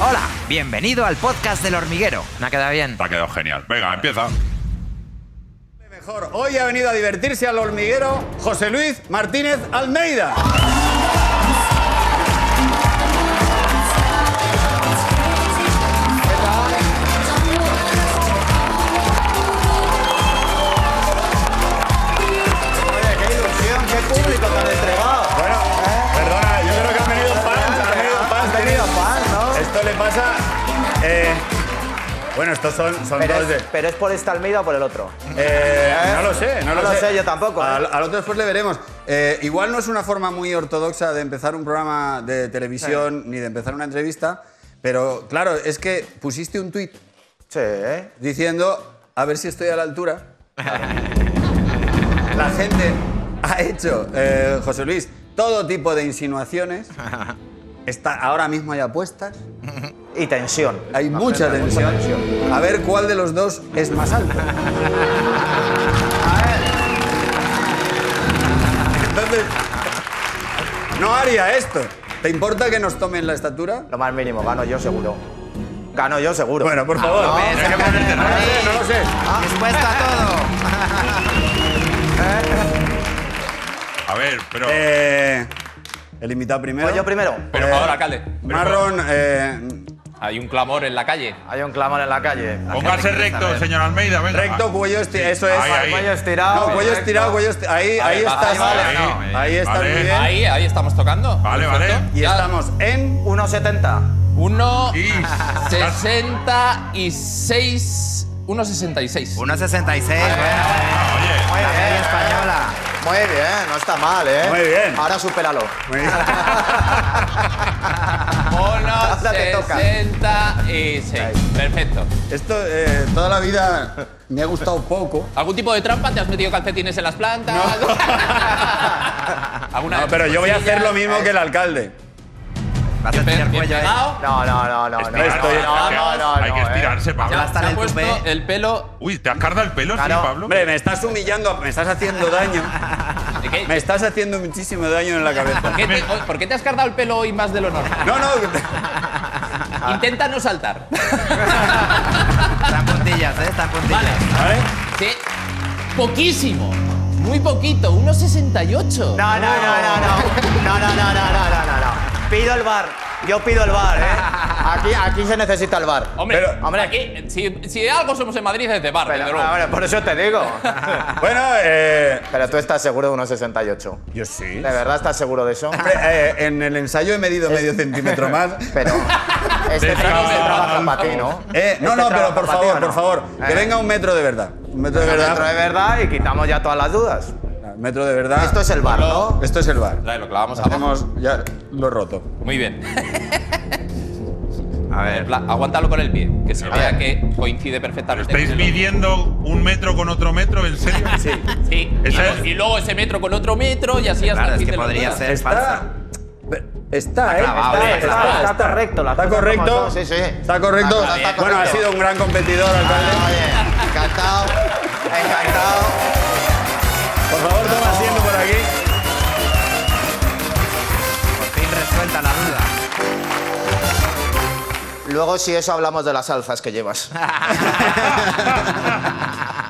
Hola, bienvenido al podcast del hormiguero. ¿Me ha quedado bien? Te ha quedado genial. Venga, empieza. Mejor, hoy ha venido a divertirse al hormiguero José Luis Martínez Almeida. Oye, qué ilusión, qué público tan le pasa... eh, bueno, estos son, son Pero dos de... es, pero es por esta Almeida o por el otro. Eh, no lo sé, no, No lo sé, yo tampoco, ¿eh? Al, al otro después le veremos. Eh, igual no es una forma muy ortodoxa de empezar un programa de televisión ni de empezar una entrevista, pero claro, es que pusiste un tuit Sí, diciendo a ver si estoy a la altura. La gente ha hecho, eh, José Luis, todo tipo de insinuaciones. Está, ahora mismo hay apuestas, Y tensión. hay mucha Mucha tensión. tensión. A ver cuál de los dos es más alto. Entonces, no haría esto. ¿Te importa que nos tomen la estatura? Lo más mínimo, gano yo seguro. Gano yo seguro. Bueno, por favor. no, Pero hay que ponerte no lo sé, no lo sé. Dispuesto a todo. A ver, pero. Eh, el invitado primero. Pues yo primero. Pero por favor, alcalde. Marrón, eh, Hay un clamor en la calle. Hay un clamor en la calle. póngase quiere recto, saber. señor Almeida. Venga. recto, cuello estirado. Eso es. Ahí, ahí. Cuello estirado. No, cuello recto. estirado, cuello estirado. Ahí, ahí Vale, estás. vale, Ahí, vale. ahí estás Vale. muy bien. Ahí, ahí estamos tocando. Vale, vale. Y Ya. estamos en. 1,70. 1,66. 1,66. 1.66, bueno. Muy La media bien. española. Muy bien, no está mal, ¿eh? Muy bien. Ahora supéralo. Muy bien. Ahora te toca. 1,66. Perfecto. Esto eh, toda la vida me ha gustado poco. ¿Algún tipo de trampa? ¿Te has metido calcetines en las plantas? ¿Alguna No, pero yo voy a hacer lo mismo que el alcalde. Vas a tener cuello pegado. No, no, no, no. no, estoy- no, no, no, Hay que ¿eh? estirarse, Ya Pablo. está se en ha el puesto el pelo. Uy, ¿te has cargado el pelo, Claro. sí, Pablo? Hombre, me estás humillando, me estás haciendo daño. ¿De qué? Me estás haciendo muchísimo daño en la cabeza. ¿Por qué te, ¿Por qué te has cargado el pelo hoy más de lo normal? No, no. Intenta no saltar. Están puntillas, ¿eh? Están puntillas. Vale. Sí. Poquísimo. Muy poquito. 1,68. No, no, no, no, no. No, no, no, no, no, no, no, no. Pido el bar. Yo pido el bar, ¿eh? Aquí, aquí se necesita el bar. Hombre, Pero- hombre, aquí, si, si de algo somos en Madrid es de bar, desde Pero, luego. hombre, por eso te digo. Bueno, eh, Pero tú estás seguro de unos 68. yo sí. ¿De verdad estás seguro de eso? Hombre, eh, en el ensayo he medido medio centímetro más. Pero este, este trabaja para ti, ¿no? Eh, no, Este no, pero por ti, favor, por favor, que Eh, venga un metro de verdad. Un metro de un verdad. metro de verdad y quitamos ya todas las dudas. Metro de verdad. Esto es el bar, ¿no? Esto es el bar. Trae, lo clavamos abajo. Hacemos ya lo he roto. Muy bien. A ver. Aguántalo con el pie, que se vea que coincide perfectamente. ¿Estáis midiendo un metro con otro metro? ¿En serio? Sí. Sí. Y, Esa luego- es- y luego ese metro con otro metro y así hasta Claro, el es fin que de los podría ser Está. falsa. Está, ¿eh? está, eh, está, está, está. está correcto, Está correcto. sí, sí. Está correcto. Bueno, ha sido un gran competidor, alcalde. Oye, encantado. Encantado. Por favor, toma asiento por aquí. Por fin resuelta la duda. Luego, si eso, hablamos de las alzas que llevas.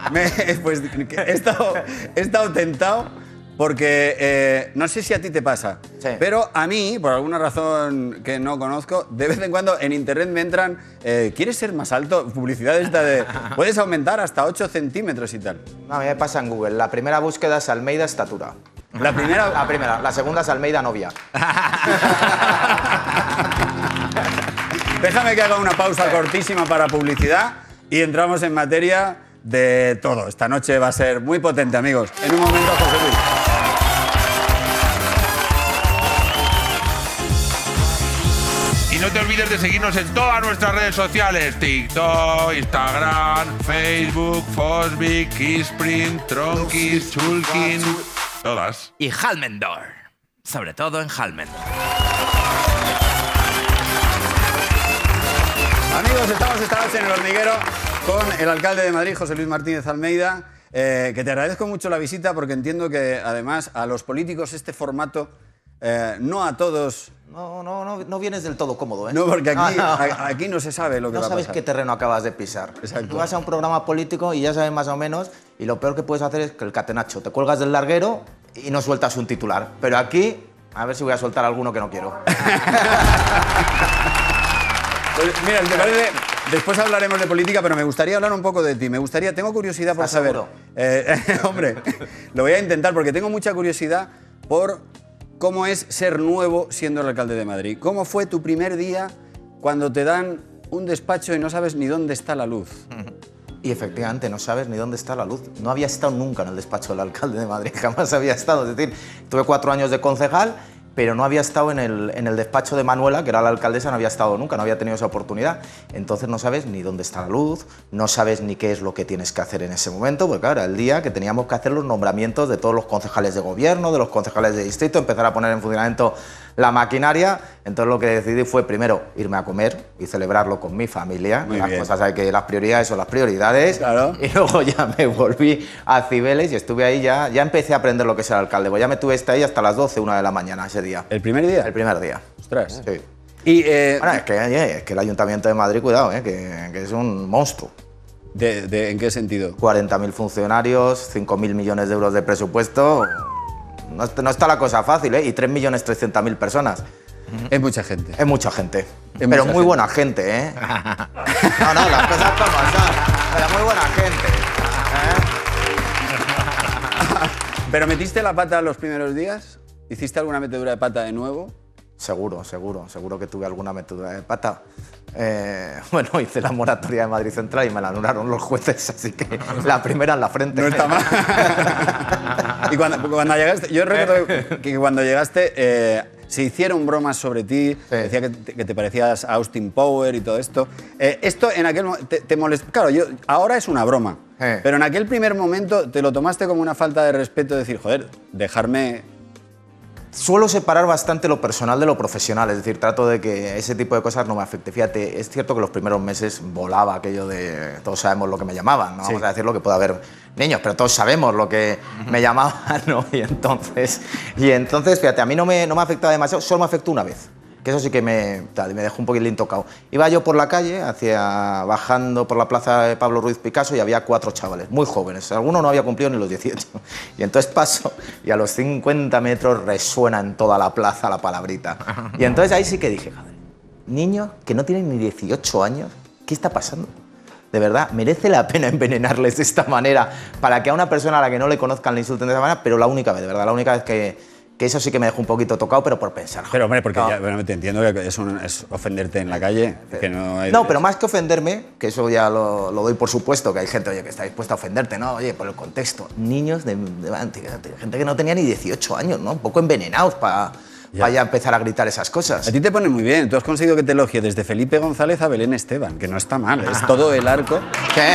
Me- pues he estado, he estado tentado porque eh, no sé si a ti te pasa, Sí. pero a mí, por alguna razón que no conozco, de vez en cuando en internet me entran, eh, ¿quieres ser más alto? Publicidad esta de, puedes aumentar hasta 8 centímetros y tal. No, a mí me pasa en Google. La primera búsqueda es Almeida estatura. La primera... La primera. La segunda es Almeida novia. Déjame que haga una pausa cortísima para publicidad y entramos en materia de todo. Esta noche va a ser muy potente, amigos. En un momento, José Luis. Y no te olvides de seguirnos en todas nuestras redes sociales: TikTok, Instagram, Facebook, Fosbic, Kissprint, Tronkis, Chulkin. Todas. Y Halmendor. Sobre todo en Halmendor. Amigos, estamos esta noche en el hormiguero con el alcalde de Madrid, José Luis Martínez Almeida, eh, que te agradezco mucho la visita porque entiendo que además a los políticos este formato eh, no a todos. No, no, no, no vienes del todo cómodo, ¿eh? No, porque aquí, No, no. a- aquí no se sabe lo que No va a sabes pasar. qué terreno acabas de pisar. Exacto. Tú vas a un programa político y ya sabes más o menos, y lo peor que puedes hacer es que el catenacho, te cuelgas del larguero y no sueltas un titular. Pero aquí, a ver si voy a soltar alguno que no quiero. Pues, mira, ¿te parece? Después hablaremos de política, pero me gustaría hablar un poco de ti. Me gustaría, tengo curiosidad por ¿Estás saber. Eh, hombre, lo voy a intentar porque tengo mucha curiosidad por cómo es ser nuevo siendo el alcalde de Madrid. ¿Cómo fue tu primer día cuando te dan un despacho y no sabes ni dónde está la luz? Y efectivamente, no sabes ni dónde está la luz. No había estado nunca en el despacho del alcalde de Madrid, jamás había estado. Es decir, tuve cuatro años de concejal, pero no había estado en el, en el despacho de Manuela, que era la alcaldesa, no había estado nunca, no había tenido esa oportunidad. Entonces no sabes ni dónde está la luz, no sabes ni qué es lo que tienes que hacer en ese momento, porque claro, era el día que teníamos que hacer los nombramientos de todos los concejales de gobierno, de los concejales de distrito, empezar a poner en funcionamiento la maquinaria. Entonces lo que decidí fue primero irme a comer y celebrarlo con mi familia. Muy las bien. cosas hay que las prioridades son las prioridades. Claro. Y luego ya me volví a Cibeles y estuve ahí ya, ya empecé a aprender lo que es el alcalde. Pues ya me tuve ahí hasta las 12, una de la mañana ese día. ¿El primer día? El primer día. Ostras. Sí. Y eh, Bueno, es que, es que el Ayuntamiento de Madrid, cuidado, eh, que, que es un monstruo. de- de- ¿en qué sentido? 40.000 funcionarios, 5.000 millones de euros de presupuesto. No, est- no está la cosa fácil, ¿eh? Y 3.300.000 personas. Es mucha gente. Es mucha gente. Es pero mucha muy gente. buena gente, ¿eh? no, no, las cosas como son. Pero muy buena gente. ¿eh? ¿Pero metiste la pata los primeros días? ¿Hiciste alguna metedura de pata de nuevo? Seguro, seguro, seguro que tuve alguna metedura de pata. Eh, bueno, hice la moratoria de Madrid Central y me la anularon los jueces, así que la primera en la frente. No está mal. y cuando, cuando llegaste, yo recuerdo que cuando llegaste eh, se hicieron bromas sobre ti, decía que te, que te parecías a Austin Power y todo esto. Eh, esto en aquel te, te molest- Claro, yo, ahora es una broma, Eh. pero en aquel primer momento te lo tomaste como una falta de respeto, decir, joder, dejarme... Suelo separar bastante lo personal de lo profesional, es decir, trato de que ese tipo de cosas no me afecte. Fíjate, es cierto que los primeros meses volaba aquello de todos sabemos lo que me llamaban, no vamos a decir lo que puede haber niños, pero todos sabemos lo que me llamaban, ¿no? Y entonces, y entonces fíjate, a mí no me, no me afectaba demasiado, solo me afectó una vez. Que eso sí que me, tal, me dejó un poquitín tocado. Iba yo por la calle, hacia, bajando por la plaza de Pablo Ruiz Picasso y había cuatro chavales, muy jóvenes. Alguno no había cumplido ni los 18. Y entonces paso y a los 50 metros resuena en toda la plaza la palabrita. Y entonces ahí sí que dije, joder, niños que no tienen ni 18 años, ¿qué está pasando? De verdad, merece la pena envenenarles de esta manera para que a una persona a la que no le conozcan le insulten de esa manera, pero la única vez, de verdad, la única vez que, que eso sí que me dejó un poquito tocado, pero por pensar. Pero hombre, porque No. ya, bueno, te entiendo que es, un- es ofenderte en la calle, que no hay... No, pero más que ofenderme, que eso ya lo, lo doy por supuesto, que hay gente oye, que está dispuesta a ofenderte, ¿no? Oye, por el contexto. Niños de, de- gente que no tenía ni 18 años, ¿no? Un poco envenenados para ya. empezar a gritar esas cosas. A ti te pone muy bien. Tú has conseguido que te elogie desde Felipe González a Belén Esteban, que no está mal. Es todo el arco. ¿Qué?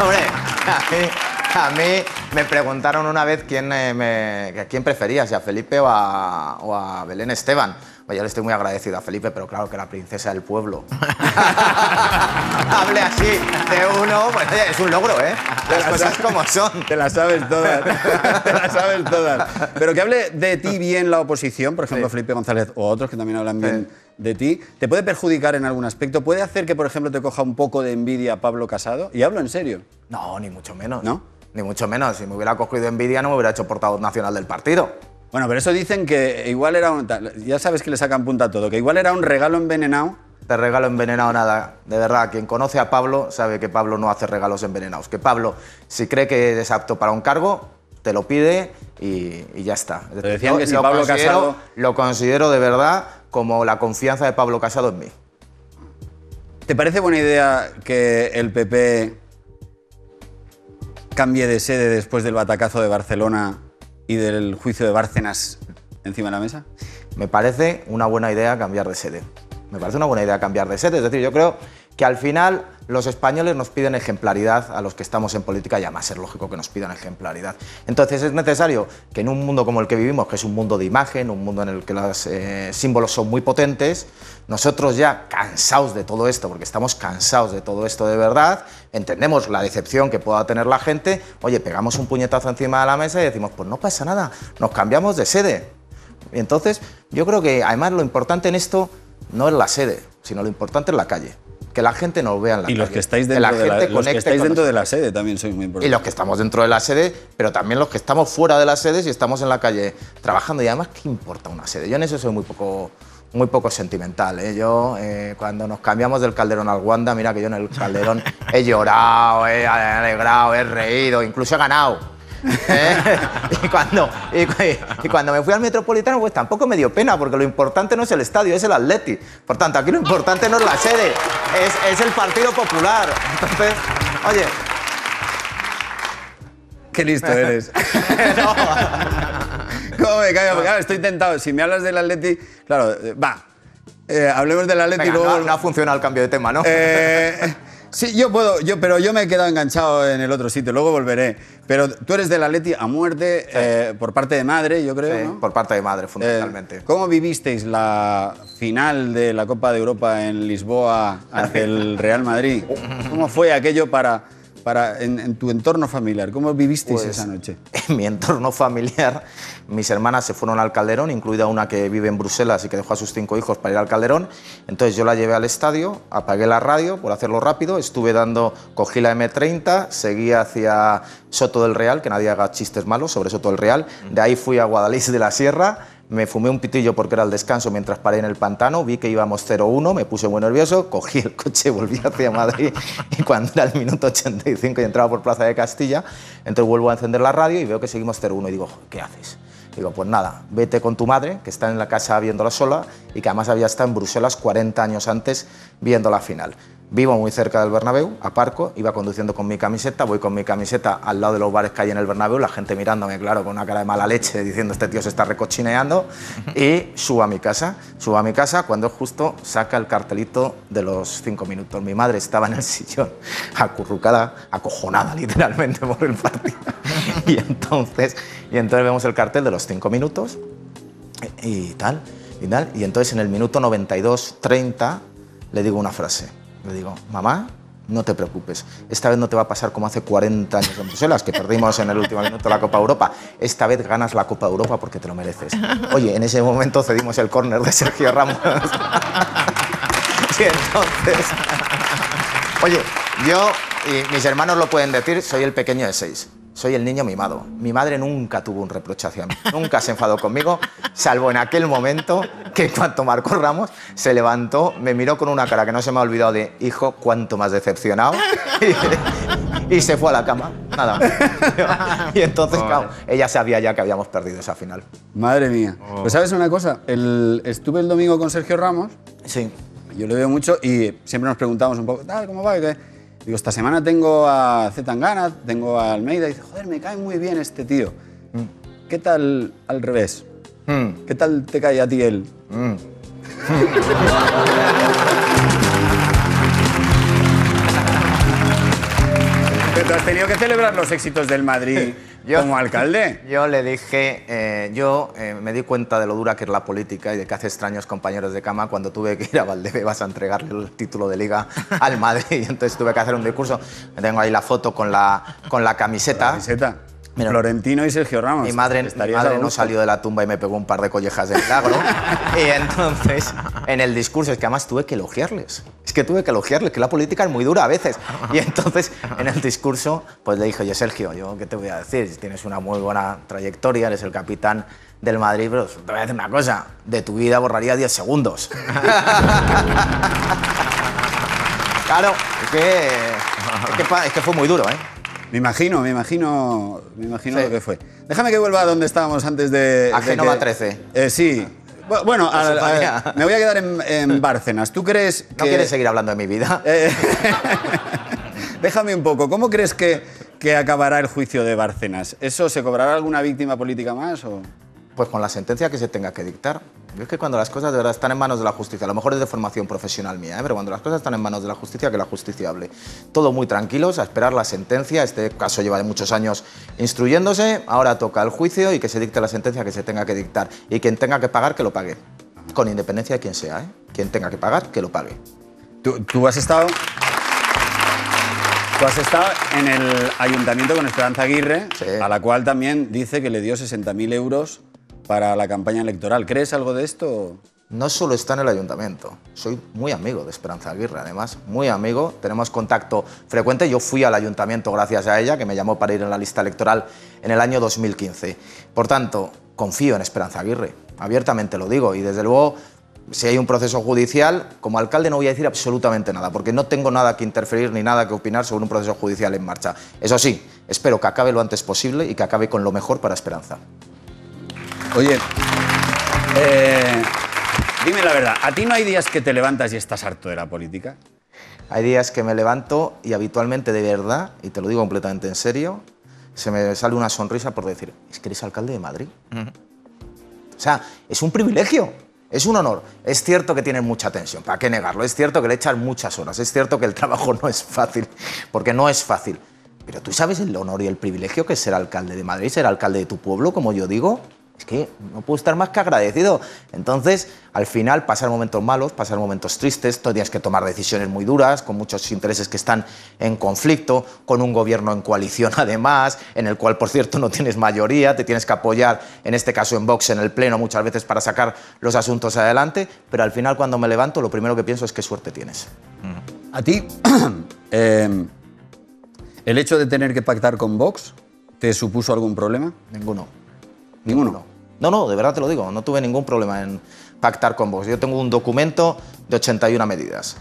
Hombre, a mí, a mí me preguntaron una vez quién, eh, me, a quién prefería, si a Felipe o a, o a Belén Esteban. Pues yo le estoy muy agradecido a Felipe, pero claro que la princesa del pueblo. Hable así de uno, pues oye, es un logro, ¿eh? Las cosas como son. Te las sabes todas. te las sabes todas. Pero que hable de ti bien la oposición, por ejemplo, Felipe González o otros que también hablan bien de ti, ¿te puede perjudicar en algún aspecto? ¿Puede hacer que, por ejemplo, te coja un poco de envidia Pablo Casado? Y hablo en serio. No, ni mucho menos. ¿No? Ni mucho menos. Si me hubiera cogido envidia, no me hubiera hecho portavoz nacional del partido. Bueno, pero eso dicen que igual era un... Ya sabes que le sacan punta a todo, que igual era un regalo envenenado. Te regalo envenenado nada. De verdad, quien conoce a Pablo sabe que Pablo no hace regalos envenenados. Que Pablo, si cree que es apto para un cargo, te lo pide y, y ya está. Es decir, decían yo que si lo Pablo Casado- Lo considero de verdad como la confianza de Pablo Casado en mí. ¿Te parece buena idea que el PP cambie de sede después del batacazo de Barcelona y del juicio de Bárcenas encima de la mesa? Me parece una buena idea cambiar de sede. Me parece una buena idea cambiar de sede. Es decir, yo creo que al final los españoles nos piden ejemplaridad a los que estamos en política y además es lógico que nos pidan ejemplaridad. Entonces es necesario que en un mundo como el que vivimos, que es un mundo de imagen, un mundo en el que los eh, símbolos son muy potentes, nosotros ya cansados de todo esto, porque estamos cansados de todo esto de verdad, entendemos la decepción que pueda tener la gente, oye, pegamos un puñetazo encima de la mesa y decimos, pues no pasa nada, nos cambiamos de sede. Y entonces, yo creo que además lo importante en esto no es la sede, sino lo importante es la calle. Que la gente nos vea en la Y calle. los que estáis que dentro, la de la, los que estáis dentro de la sede también sois muy Y importantes. los que estamos dentro de la sede, pero también los que estamos fuera de las sedes y estamos en la calle trabajando. Y además, ¿qué importa una sede? Yo en eso soy muy poco, muy poco sentimental. ¿eh? Yo, eh, cuando nos cambiamos del Calderón al Wanda, mira que yo en el Calderón he llorado, he alegrado, he reído, incluso he ganado. ¿Eh? y, cuando, y, cu- y cuando me fui al Metropolitano, pues tampoco me dio pena, porque lo importante no es el estadio, es el Atleti. Por tanto, aquí lo importante no es la sede, es, es el Partido Popular. Entonces, oye, Qué listo eres. ¿Cómo me caigo? Claro, estoy tentado. Si me hablas del Atleti, claro, eh, va. Eh, hablemos del Atleti Venga, luego. no, no ha funcionado el cambio de tema, ¿no? Eh, sí, yo puedo, yo, pero yo me he quedado enganchado en el otro sitio, luego volveré. Pero tú eres del Atleti a muerte eh, por parte de madre, yo creo, Sí, ¿no? por parte de madre, Eh, fundamentalmente. ¿Cómo vivisteis la final de la Copa de Europa en Lisboa ante el Real Madrid? ¿Cómo fue aquello para, para en, en tu entorno familiar? ¿Cómo vivisteis Pues, esa noche? En mi entorno familiar, mis hermanas se fueron al Calderón, incluida una que vive en Bruselas y que dejó a sus cinco hijos para ir al Calderón. Entonces yo la llevé al estadio, apagué la radio, por hacerlo rápido, estuve dando, cogí la M30, seguí hacia Soto del Real, que nadie haga chistes malos sobre Soto del Real. De ahí fui a Guadalís de la Sierra, me fumé un pitillo porque era el descanso mientras paré en el pantano, vi que íbamos 0-1, me puse muy nervioso, cogí el coche, volví hacia Madrid y cuando era el minuto 85 y entraba por Plaza de Castilla, entonces vuelvo a encender la radio y veo que seguimos 0-1 y digo, ¿qué haces? Digo, pues nada, vete con tu madre, que está en la casa viéndola sola y que además había estado en Bruselas 40 años antes viendo la final. Vivo muy cerca del Bernabéu, aparco, iba conduciendo con mi camiseta, voy con mi camiseta al lado de los bares que hay en el Bernabéu, la gente mirándome, claro, con una cara de mala leche, diciendo este tío se está recochineando, y subo a mi casa. Subo a mi casa cuando justo saca el cartelito de los cinco minutos. Mi madre estaba en el sillón, acurrucada, acojonada literalmente por el partido. Y entonces, y entonces vemos el cartel de los cinco minutos y tal, y tal. Y entonces en el minuto 92-30 le digo una frase. Le digo, mamá, no te preocupes. Esta vez no te va a pasar como hace 40 años en Bruselas, que perdimos en el último minuto la Copa Europa. Esta vez ganas la Copa Europa porque te lo mereces. Oye, en ese momento cedimos el córner de Sergio Ramos. y entonces... Oye, yo y mis hermanos lo pueden decir, soy el pequeño de seis. Soy el niño mimado. Mi madre nunca tuvo un reproche hacia mí. Nunca se enfadó conmigo, salvo en aquel momento que en cuanto marcó Ramos, se levantó, me miró con una cara que no se me ha olvidado de, hijo, cuánto más decepcionado, y, se fue a la cama. Nada. Y entonces, claro, ella sabía ya que habíamos perdido esa final. Madre mía. Pues sabes una cosa, El- estuve el domingo con Sergio Ramos, Sí. yo le veo mucho y siempre nos preguntamos un poco, tal, ¿cómo va? ¿Y qué? Digo, esta semana tengo a Zetangana, tengo a Almeida, y dice, joder, me cae muy bien este tío. ¿Qué tal al revés? Mm, ¿Qué tal te cae a ti él? mm. tenido que celebrar los éxitos del Madrid Yo- como alcalde. Yo le dije, eh, yo eh, me di cuenta de lo dura que es la política y de que hace extraños compañeros de cama cuando tuve que ir a Valdebebas a entregarle el título de liga al Madrid y entonces tuve que hacer un discurso. Tengo ahí la foto con la, con la camiseta. Camiseta. Mira. Florentino y Sergio Ramos. Mi madre, mi madre no salió de la tumba y me pegó un par de collejas de milagro. y entonces, en el discurso, es que además tuve que elogiarles. Es que tuve que elogiarles, que la política es muy dura a veces. Y entonces, en el discurso, pues le dije, oye, Sergio, yo qué te voy a decir, tienes una muy buena trayectoria, eres el capitán del Madrid, pero te voy a decir una cosa, de tu vida borraría 10 segundos. claro, es que, es que, pa- es que fue muy duro, ¿eh? Me imagino, me imagino, me imagino Sí. lo que fue. Déjame que vuelva a donde estábamos antes de. A de Génova que- 13. Eh, sí. Bu- Bueno, a- a- suponía. me voy a quedar en, en Bárcenas. ¿Tú crees que.? ¿No quieres seguir hablando de mi vida? Eh, Déjame un poco. ¿Cómo crees que, que acabará el juicio de Bárcenas? ¿Eso se cobrará alguna víctima política más? O? Pues con la sentencia que se tenga que dictar. Yo es que cuando las cosas de verdad están en manos de la justicia, a lo mejor es de formación profesional mía, ¿eh? pero cuando las cosas están en manos de la justicia, que la justicia hable. Todo muy tranquilos, a esperar la sentencia. Este caso lleva muchos años instruyéndose, ahora toca el juicio y que se dicte la sentencia que se tenga que dictar. Y quien tenga que pagar, que lo pague. Con independencia de quién sea, ¿eh? Quien tenga que pagar, que lo pague. ¿Tú, tú has estado. Tú has estado en el ayuntamiento con Esperanza Aguirre, Sí. a la cual también dice que le dio 60.000 euros para la campaña electoral. ¿Crees algo de esto? No solo está en el ayuntamiento, soy muy amigo de Esperanza Aguirre, además, muy amigo, tenemos contacto frecuente. Yo fui al ayuntamiento gracias a ella, que me llamó para ir en la lista electoral en el año 2015. Por tanto, confío en Esperanza Aguirre, abiertamente lo digo, y desde luego, si hay un proceso judicial, como alcalde no voy a decir absolutamente nada, porque no tengo nada que interferir ni nada que opinar sobre un proceso judicial en marcha. Eso sí, espero que acabe lo antes posible y que acabe con lo mejor para Esperanza. Oye, eh, dime la verdad, ¿a ti no hay días que te levantas y estás harto de la política? Hay días que me levanto y habitualmente de verdad, y te lo digo completamente en serio, se me sale una sonrisa por decir, es que eres alcalde de Madrid. O sea, es un privilegio, es un honor. Es cierto que tienen mucha tensión, ¿para qué negarlo? Es cierto que le echan muchas horas, es cierto que el trabajo no es fácil, porque no es fácil. Pero tú sabes el honor y el privilegio que es ser alcalde de Madrid, ser alcalde de tu pueblo, como yo digo. Es que no puedo estar más que agradecido. Entonces, al final, pasar momentos malos, pasar momentos tristes, tú tienes que tomar decisiones muy duras, con muchos intereses que están en conflicto, con un gobierno en coalición además, en el cual, por cierto, no tienes mayoría, te tienes que apoyar, en este caso en Vox, en el Pleno, muchas veces para sacar los asuntos adelante, pero al final, cuando me levanto, lo primero que pienso es qué suerte tienes. ¿A ti eh, el hecho de tener que pactar con Vox te supuso algún problema? Ninguno. Ninguno. No, no, de verdad te lo digo, no tuve ningún problema en pactar con Vox. Yo tengo un documento de 81 medidas.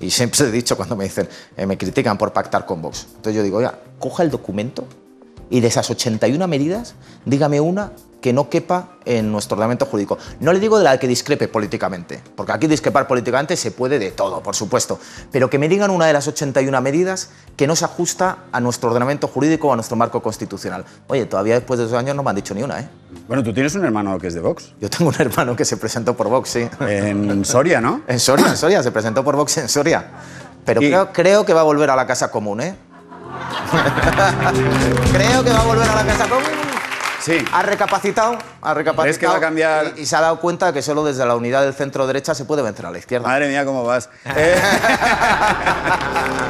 Y siempre he dicho cuando me dicen, eh, me critican por pactar con Vox. Entonces yo digo, oiga, coja el documento y de esas 81 medidas, dígame una que no quepa en nuestro ordenamiento jurídico. No le digo de la que discrepe políticamente, porque aquí discrepar políticamente se puede de todo, por supuesto, pero que me digan una de las 81 medidas que no se ajusta a nuestro ordenamiento jurídico o a nuestro marco constitucional. Oye, todavía después de esos años no me han dicho ni una, ¿eh? Bueno, tú tienes un hermano que es de Vox. Yo tengo un hermano que se presentó por Vox, sí. En Soria, ¿no? En Soria, en Soria, se presentó por Vox en Soria. Pero Y- creo, creo que va a volver a la casa común, ¿eh? creo que va a volver a la casa común. Sí. Ha recapacitado, ha recapacitado. ¿Crees que va a cambiar? Y, y se ha dado cuenta que solo desde la unidad del centro derecha se puede vencer a la izquierda. Madre mía, ¿cómo vas? Eh,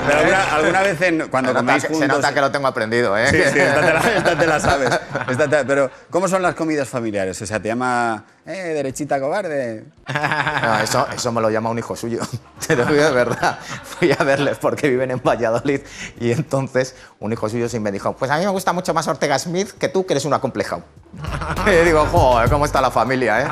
Pero alguna, alguna vez en- cuando se, nota coméis que, se juntos... nota que lo tengo aprendido, ¿eh? Sí, sí, esta te la, esta te la sabes. Te- pero, ¿cómo son las comidas familiares? O sea, te llama, eh, derechita cobarde. No, eso, eso me lo llama un hijo suyo. Te lo digo de verdad. Fui a verles porque viven en Valladolid y entonces un hijo suyo sí me dijo, pues a mí me gusta mucho más Ortega Smith que tú, que eres un acomplejado. y digo, joder, ¿cómo está la familia, eh?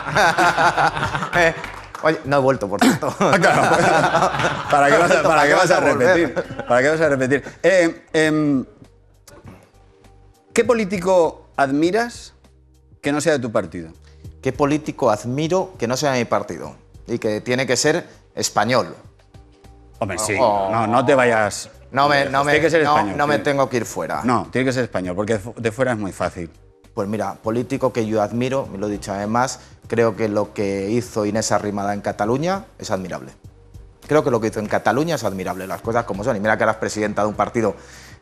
Eh, Oye, no he vuelto, por cierto. Ah, claro. ¿Para qué vas a, para qué vas a repetir? ¿Para qué vas a repetir? Eh, em, ¿Qué político admiras que no sea de tu partido? ¿Qué político admiro que no sea de mi partido? Y que tiene que ser español. Hombre, sí. Oh. No, no te vayas. No me, no me, Tiene que ser no- español. no me tengo que ir fuera. No, tiene que ser español, porque de fuera es muy fácil. Pues mira, político que yo admiro, me lo he dicho además, creo que lo que hizo Inés Arrimada en Cataluña es admirable. Creo que lo que hizo en Cataluña es admirable, las cosas como son. Y mira que eras presidenta de un partido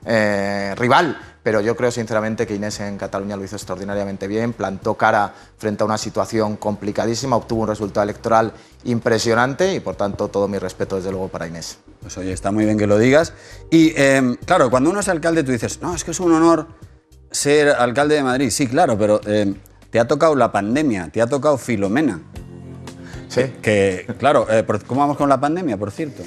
eh, rival, pero yo creo sinceramente que Inés en Cataluña lo hizo extraordinariamente bien, plantó cara frente a una situación complicadísima, obtuvo un resultado electoral impresionante y por tanto todo mi respeto desde luego para Inés. Pues oye, está muy bien que lo digas. Y em, claro, cuando uno es alcalde, tú dices, no, es que es un honor ser alcalde de Madrid. Sí, claro, pero em, te ha tocado la pandemia, te ha tocado Filomena. Sí. Que, claro, eh, ¿cómo vamos con la pandemia, por cierto?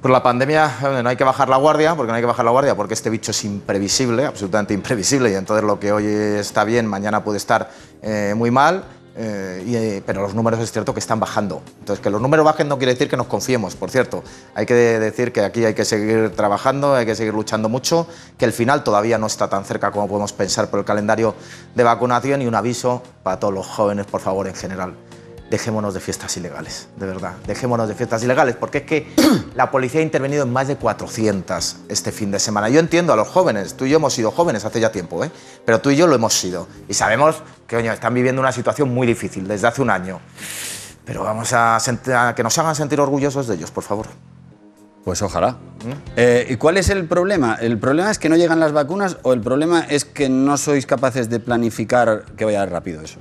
Por la pandemia eh, no hay que bajar la guardia, porque no hay que bajar la guardia, porque este bicho es imprevisible, absolutamente imprevisible, y entonces lo que hoy está bien, mañana puede estar eh, muy mal, eh, y, pero los números es cierto que están bajando. Entonces, que los números bajen no quiere decir que nos confiemos, por cierto. Hay que de- decir que aquí hay que seguir trabajando, hay que seguir luchando mucho, que el final todavía no está tan cerca como podemos pensar por el calendario de vacunación, y un aviso para todos los jóvenes, por favor, en general dejémonos de fiestas ilegales, de verdad, dejémonos de fiestas ilegales, porque es que la policía ha intervenido en más de 400 este fin de semana. Yo entiendo a los jóvenes, tú y yo hemos sido jóvenes hace ya tiempo, ¿eh? pero tú y yo lo hemos sido. Y sabemos que están viviendo una situación muy difícil desde hace un año. Pero vamos a, que nos hagan sentir orgullosos de ellos, por favor. Pues ojalá. Eh, ¿Y cuál es el problema? ¿El problema es que no llegan las vacunas o el problema es que no sois capaces de planificar que vaya rápido eso?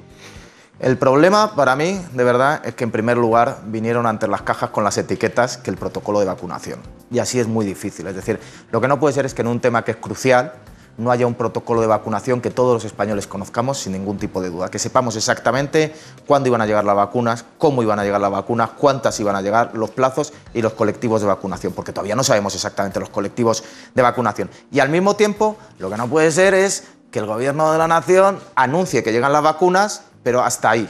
El problema para mí, de verdad, es que en primer lugar vinieron ante las cajas con las etiquetas que el protocolo de vacunación. Y así es muy difícil. Es decir, lo que no puede ser es que en un tema que es crucial, no haya un protocolo de vacunación que todos los españoles conozcamos sin ningún tipo de duda, que sepamos exactamente cuándo iban a llegar las vacunas, cómo iban a llegar las vacunas, cuántas iban a llegar, los plazos y los colectivos de vacunación, porque todavía no sabemos exactamente los colectivos de vacunación. Y al mismo tiempo, lo que no puede ser es que el gobierno de la nación anuncie que llegan las vacunas, pero hasta ahí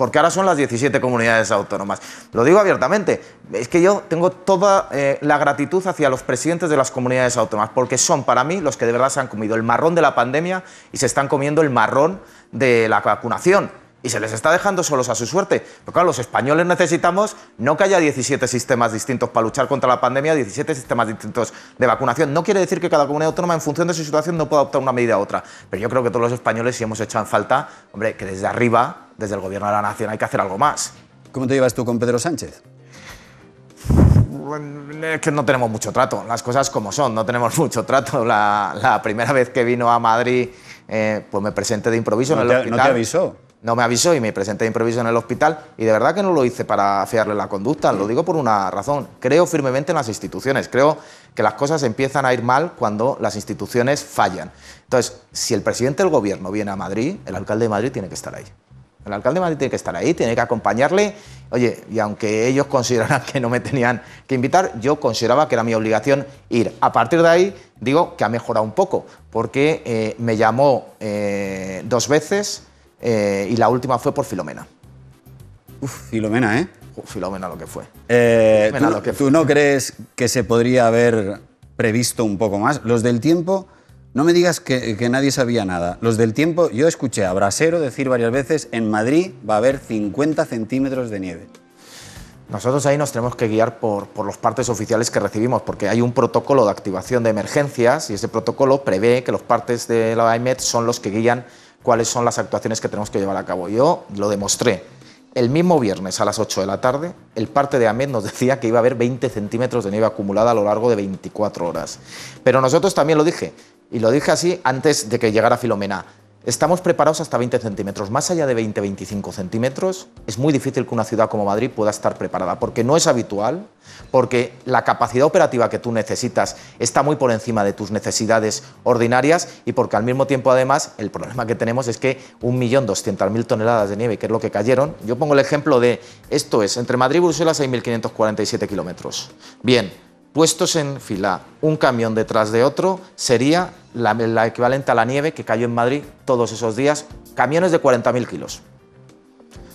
porque ahora son las 17 comunidades autónomas. Lo digo abiertamente, es que yo tengo toda eh, la gratitud hacia los presidentes de las comunidades autónomas, porque son para mí los que de verdad se han comido el marrón de la pandemia y se están comiendo el marrón de la vacunación. Y se les está dejando solos a su suerte. Pero claro, los españoles necesitamos no que haya 17 sistemas distintos para luchar contra la pandemia, 17 sistemas distintos de vacunación. No quiere decir que cada comunidad autónoma, en función de su situación, no pueda adoptar una medida u otra. Pero yo creo que todos los españoles sí hemos hecho en falta, hombre, que desde arriba desde el Gobierno de la Nación hay que hacer algo más. ¿Cómo te llevas tú con Pedro Sánchez? Es que no tenemos mucho trato, las cosas como son, no tenemos mucho trato. La, primera vez que vino a Madrid, eh, pues me presenté de improviso en el hospital. ¿No te avisó? No me avisó y me presenté de improviso en el hospital y de verdad que no lo hice para fiarle la conducta, lo digo por una razón. Creo firmemente en las instituciones, creo que las cosas empiezan a ir mal cuando las instituciones fallan. Entonces, si el presidente del gobierno viene a Madrid, el alcalde de Madrid tiene que estar ahí. El alcalde de Madrid tiene que estar ahí, tiene que acompañarle. Oye, y aunque ellos consideraran que no me tenían que invitar, yo consideraba que era mi obligación ir. A partir de ahí, digo que ha mejorado un poco, porque eh, me llamó eh, dos veces eh, y la última fue por Filomena. Uf, Filomena, ¿eh? Filomena lo que fue. ¿tú, lo que ¿Tú no crees que se podría haber previsto un poco más? Los del tiempo no me digas que, nadie sabía nada. Los del tiempo, yo escuché a Brasero decir varias veces, en Madrid va a haber 50 centímetros de nieve. Nosotros ahí nos tenemos que guiar por, por, los partes oficiales que recibimos, porque hay un protocolo de activación de emergencias y ese protocolo prevé que los partes de la AIMED son los que guían cuáles son las actuaciones que tenemos que llevar a cabo. Yo lo demostré. El mismo viernes a las 8 de la tarde, el parte de AMED nos decía que iba a haber 20 centímetros de nieve acumulada a lo largo de 24 horas. Pero nosotros también lo dije, y lo dije así antes de que llegara Filomena. Estamos preparados hasta 20 centímetros. Más allá de 20-25 centímetros, es muy difícil que una ciudad como Madrid pueda estar preparada, porque no es habitual, porque la capacidad operativa que tú necesitas está muy por encima de tus necesidades ordinarias y porque al mismo tiempo, además, el problema que tenemos es que 1.200.000 toneladas de nieve, que es lo que cayeron, yo pongo el ejemplo de esto es, entre Madrid y Bruselas hay 1.547 kilómetros. Bien, puestos en fila un camión detrás de otro, sería la, equivalente a la nieve que cayó en Madrid todos esos días, camiones de 40.000 kilos.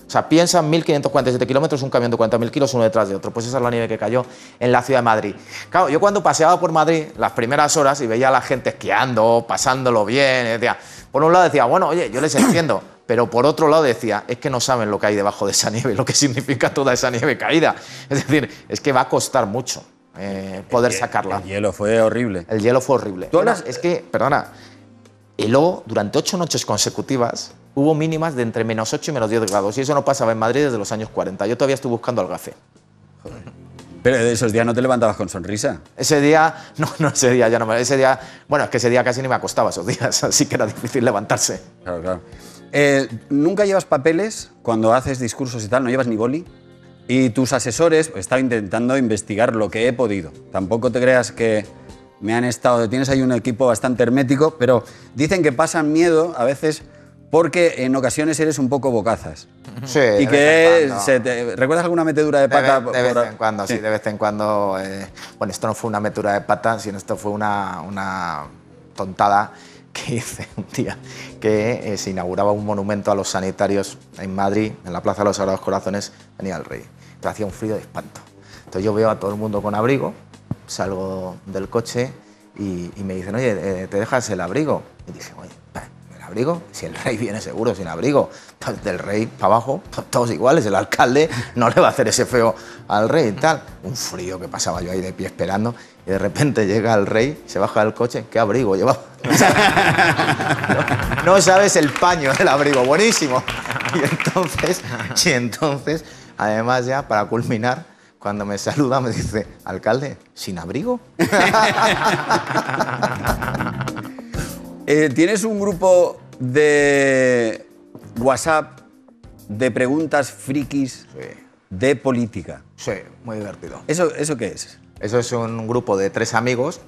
O sea, piensan 1.547 kilómetros, un camión de 40.000 kilos uno detrás de otro. Pues esa es la nieve que cayó en la ciudad de Madrid. Claro, yo cuando paseaba por Madrid las primeras horas y veía a la gente esquiando, pasándolo bien, decía, por un lado decía, bueno, oye, yo les entiendo, pero por otro lado decía, es que no saben lo que hay debajo de esa nieve, lo que significa toda esa nieve caída. Es decir, es que va a costar mucho. Eh, poder sacarla. El hielo fue horrible. El hielo fue horrible. Es que, perdona, heló durante ocho noches consecutivas, hubo mínimas de entre menos 8 y menos 10 grados. Y eso no pasaba en Madrid desde los años 40. Yo todavía estoy buscando al gafe. Pero de esos días no te levantabas con sonrisa. Ese día, no, no, ese día ya no me. Ese día, bueno, es que ese día casi ni me acostaba esos días, así que era difícil levantarse. Claro, claro. Eh, ¿Nunca llevas papeles cuando haces discursos y tal? ¿No llevas ni boli? Y tus asesores, pues, estaba intentando investigar lo que he podido. Tampoco te creas que me han estado. Tienes ahí un equipo bastante hermético, pero dicen que pasan miedo a veces porque en ocasiones eres un poco bocazas. Sí. Y que ¿Recuerdas alguna metedura de pata? De, vez, en cuando, sí. de vez en cuando. Eh, bueno, esto no fue una metedura de pata, sino esto fue una, una tontada que hice un día que eh, se inauguraba un monumento a los sanitarios en Madrid, en la Plaza de los Sagrados Corazones, venía el rey hacía un frío de espanto. Entonces yo veo a todo el mundo con abrigo, salgo del coche y, me dicen, oye, eh, ¿te dejas el abrigo? Y dije, oye, ¿el abrigo? Si el rey viene seguro sin abrigo, del rey para abajo, todos iguales, el alcalde no le va a hacer ese feo al rey y tal. Un frío que pasaba yo ahí de pie esperando y de repente llega el rey, se baja del coche, ¿qué abrigo lleva? no, sabes el paño del abrigo, buenísimo. Y entonces, y entonces Además, ya para culminar, cuando me saluda me dice, alcalde, ¿sin abrigo? Eh, ¿Tienes un grupo de WhatsApp de preguntas frikis de política? Sí, muy divertido. ¿Eso, ¿Eso qué es? Eso es un grupo de tres amigos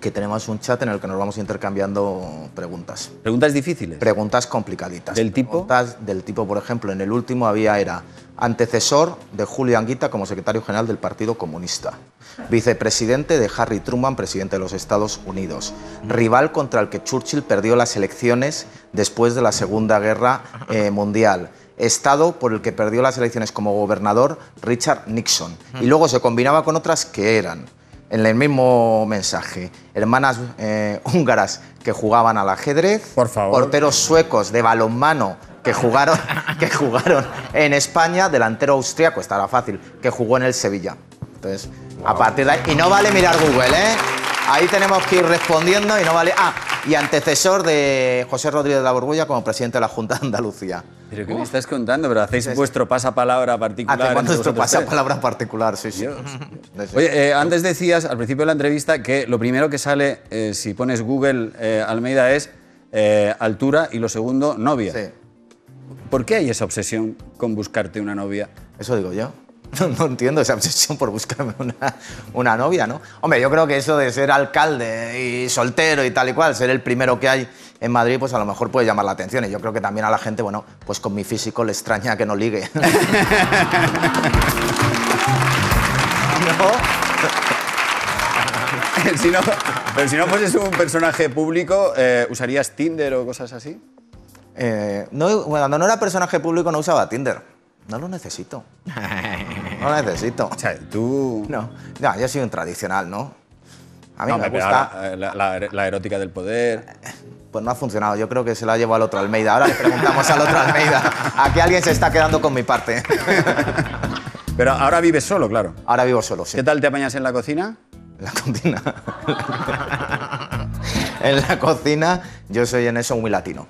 que tenemos un chat en el que nos vamos intercambiando preguntas. Preguntas difíciles. Preguntas complicaditas. ¿Del tipo? Preguntas del tipo, por ejemplo, en el último había era antecesor de Julio Anguita como secretario general del Partido Comunista, vicepresidente de Harry Truman, presidente de los Estados Unidos, rival contra el que Churchill perdió las elecciones después de la Segunda Guerra eh, Mundial. Estado por el que perdió las elecciones como gobernador Richard Nixon. Y luego se combinaba con otras que eran en el mismo mensaje. Hermanas eh, húngaras que jugaban al ajedrez. Por favor. Porteros suecos de balonmano que jugaron, que jugaron en España. Delantero austriaco, estará fácil, que jugó en el Sevilla. Entonces, a partir de ahí. Y no vale mirar Google, ¿eh? Ahí tenemos que ir respondiendo y no vale. Ah, y antecesor de José Rodríguez de la Borbolla como presidente de la Junta de Andalucía. ¿Pero qué me estás contando? ¿Pero hacéis vuestro pasapalabra particular? Hacemos tres? pasapalabra particular, sí, sí. Dios. Sí, sí. Oye, eh, antes decías al principio de la entrevista que lo primero que sale eh, si pones Google eh, Almeida es eh, altura y lo segundo novia. Sí. ¿Por qué hay esa obsesión con buscarte una novia? Eso digo yo. No, no entiendo esa obsesión por buscarme una, una novia, ¿no? Hombre, yo creo que eso de ser alcalde y soltero y tal y cual, ser el primero que hay en Madrid, pues a lo mejor puede llamar la atención. Y yo creo que también a la gente, bueno, pues con mi físico le extraña que no ligue. ¿No? si no, pero si no fueses un personaje público, eh, ¿usarías Tinder o cosas así? Eh, no, cuando no era personaje público no usaba Tinder. No lo necesito. No lo necesito. O sea, tú... No, no, yo soy un tradicional, ¿no? A mí No, me gusta... eh, la, la- la erótica del poder. Pues no ha funcionado. Yo creo que se la llevó al otro Almeida. Ahora le preguntamos al otro Almeida. Aquí alguien se está quedando con mi parte. Pero ahora vives solo, claro. Ahora vivo solo, sí. ¿Qué tal te apañas en la cocina? En la cocina. en la cocina yo soy en eso muy latino.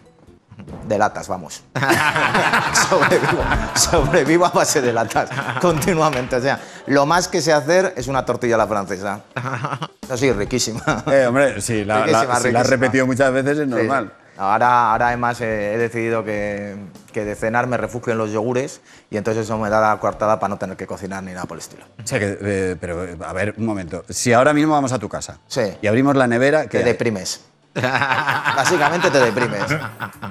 De latas, vamos. sobrevivo, sobrevivo a base de latas, continuamente. O sea, lo más que sé hacer es una tortilla a la francesa. Eso sí, riquísima. Eh, hombre, sí, la, la- Riquísima, si la has repetido muchas veces es Sí. normal. Ahora, ahora además eh, he decidido que, que de cenar me refugio en los yogures y entonces eso me da la coartada para no tener que cocinar ni nada por el estilo. O sea que, eh, pero a ver, un momento. Si ahora mismo vamos a tu casa Sí. y abrimos la nevera, ¿qué Te hay? deprimes. Básicamente te deprimes.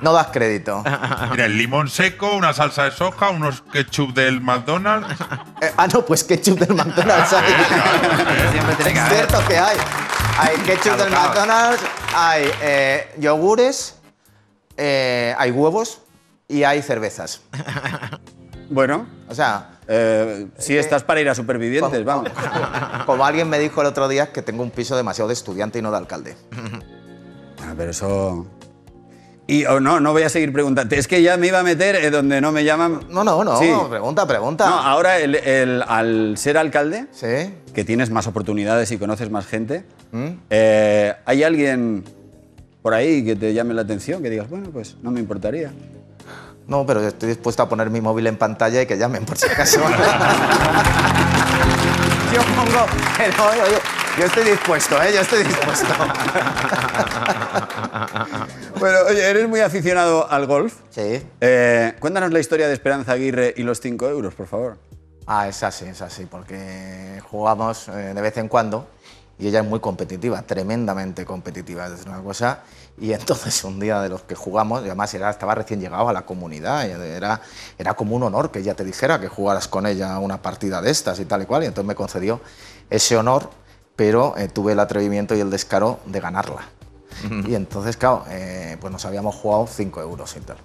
No das crédito. Mira, el limón seco, una salsa de soja, unos ketchup del McDonald's. Eh, ah, no, pues ketchup del McDonald's hay. Siempre tiene que Es haber. cierto que hay. Hay ketchup del. McDonald's, hay eh, yogures, eh, hay huevos y hay cervezas. Bueno, O sea, eh, si estás para ir a supervivientes, vamos. como alguien me dijo el otro día que tengo un piso demasiado de estudiante y no de alcalde. Ah, pero eso... Y oh, no, no voy a seguir preguntando. Es que ya me iba a meter eh, donde no me llaman. No, no, no. Sí. Pregunta, pregunta. No, ahora el- el- al ser alcalde, Sí. que tienes más oportunidades y conoces más gente, ¿Mm? eh, ¿hay alguien por ahí que te llame la atención? Que digas, bueno, pues no me importaría. No, pero estoy dispuesto a poner mi móvil en pantalla y que llamen por si acaso. yo pongo. Oye, oye, yo estoy dispuesto, ¿eh? Yo estoy dispuesto. Bueno, oye, eres muy aficionado al golf. sí. Eh, cuéntanos la historia de Esperanza Aguirre y los 5 euros, por favor. Ah, es así, es así, porque jugamos eh, de vez en cuando y ella es muy competitiva, tremendamente competitiva, es una cosa. Y entonces un día de los que jugamos, y además era, estaba recién llegado a la comunidad, era, era como un honor que ella te dijera que jugaras con ella una partida de estas y tal y cual, y entonces me concedió ese honor, pero eh, tuve el atrevimiento y el descaro de ganarla. Y entonces, claro, eh, pues nos habíamos jugado 5 euros y tal.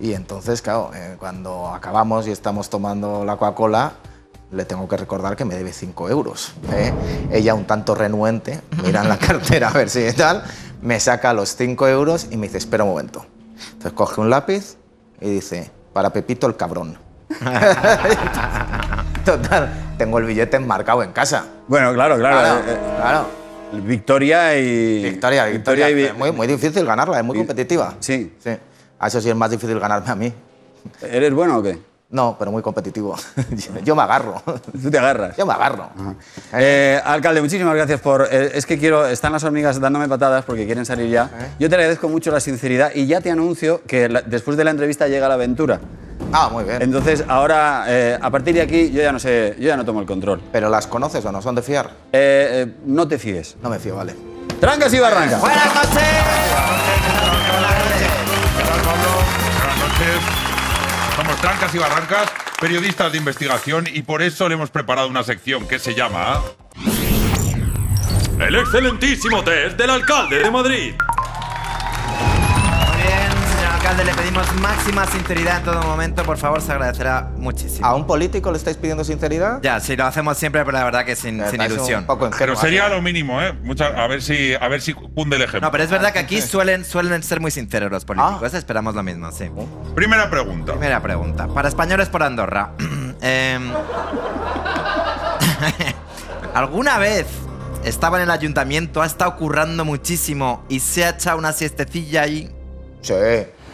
Y entonces, claro, eh, cuando acabamos y estamos tomando la Coca-Cola, le tengo que recordar que me debe 5 euros. ¿eh? Ella, un tanto renuente, mira en la cartera a ver si tal, me saca los 5 euros y me dice, espera un momento. Entonces coge un lápiz y dice, para Pepito el cabrón. Total, tengo el billete enmarcado en casa. Bueno, claro, claro. Claro, eh, eh, claro. Victoria y. Victoria, Victoria. y vi- muy, muy difícil ganarla, es muy y- competitiva. Sí. Sí. A eso sí es más difícil ganarme a mí. ¿Eres bueno o qué? No, pero muy competitivo. Yo me agarro. Tú te agarras. Yo me agarro. Eh, alcalde, muchísimas gracias por. eh, es que quiero. Están las hormigas dándome patadas porque quieren salir ya. Yo te agradezco mucho la sinceridad y ya te anuncio que la- después de la entrevista llega la aventura. Ah, muy bien. Entonces, ahora, eh, a partir de aquí, yo ya no sé, yo ya no tomo el control. ¿Pero las conoces o no? ¿Son de fiar? Eh, eh, no te fíes. No me fío, vale. Trancas y barrancas. Buenas noches. Buenas noches. Somos Trancas y Barrancas, periodistas de investigación, y por eso le hemos preparado una sección que se llama... El excelentísimo test del alcalde de Madrid. Alcalde, le pedimos máxima sinceridad en todo momento. Por favor, se agradecerá muchísimo. ¿A un político le estáis pidiendo sinceridad? Ya, sí, lo hacemos siempre, pero la verdad que sin, ilusión. Un poco Pero sería ¿eh? lo mínimo, ¿eh? Mucha- a, ver si, a ver si cunde el ejemplo. No, pero es verdad que aquí suelen, suelen ser muy sinceros los políticos. Ah. Esperamos lo mismo, sí. Primera pregunta. Primera pregunta. Para españoles por Andorra. Em, ¿Alguna vez estaba en el ayuntamiento, ha estado currando muchísimo y se ha echado una siestecilla ahí? Sí,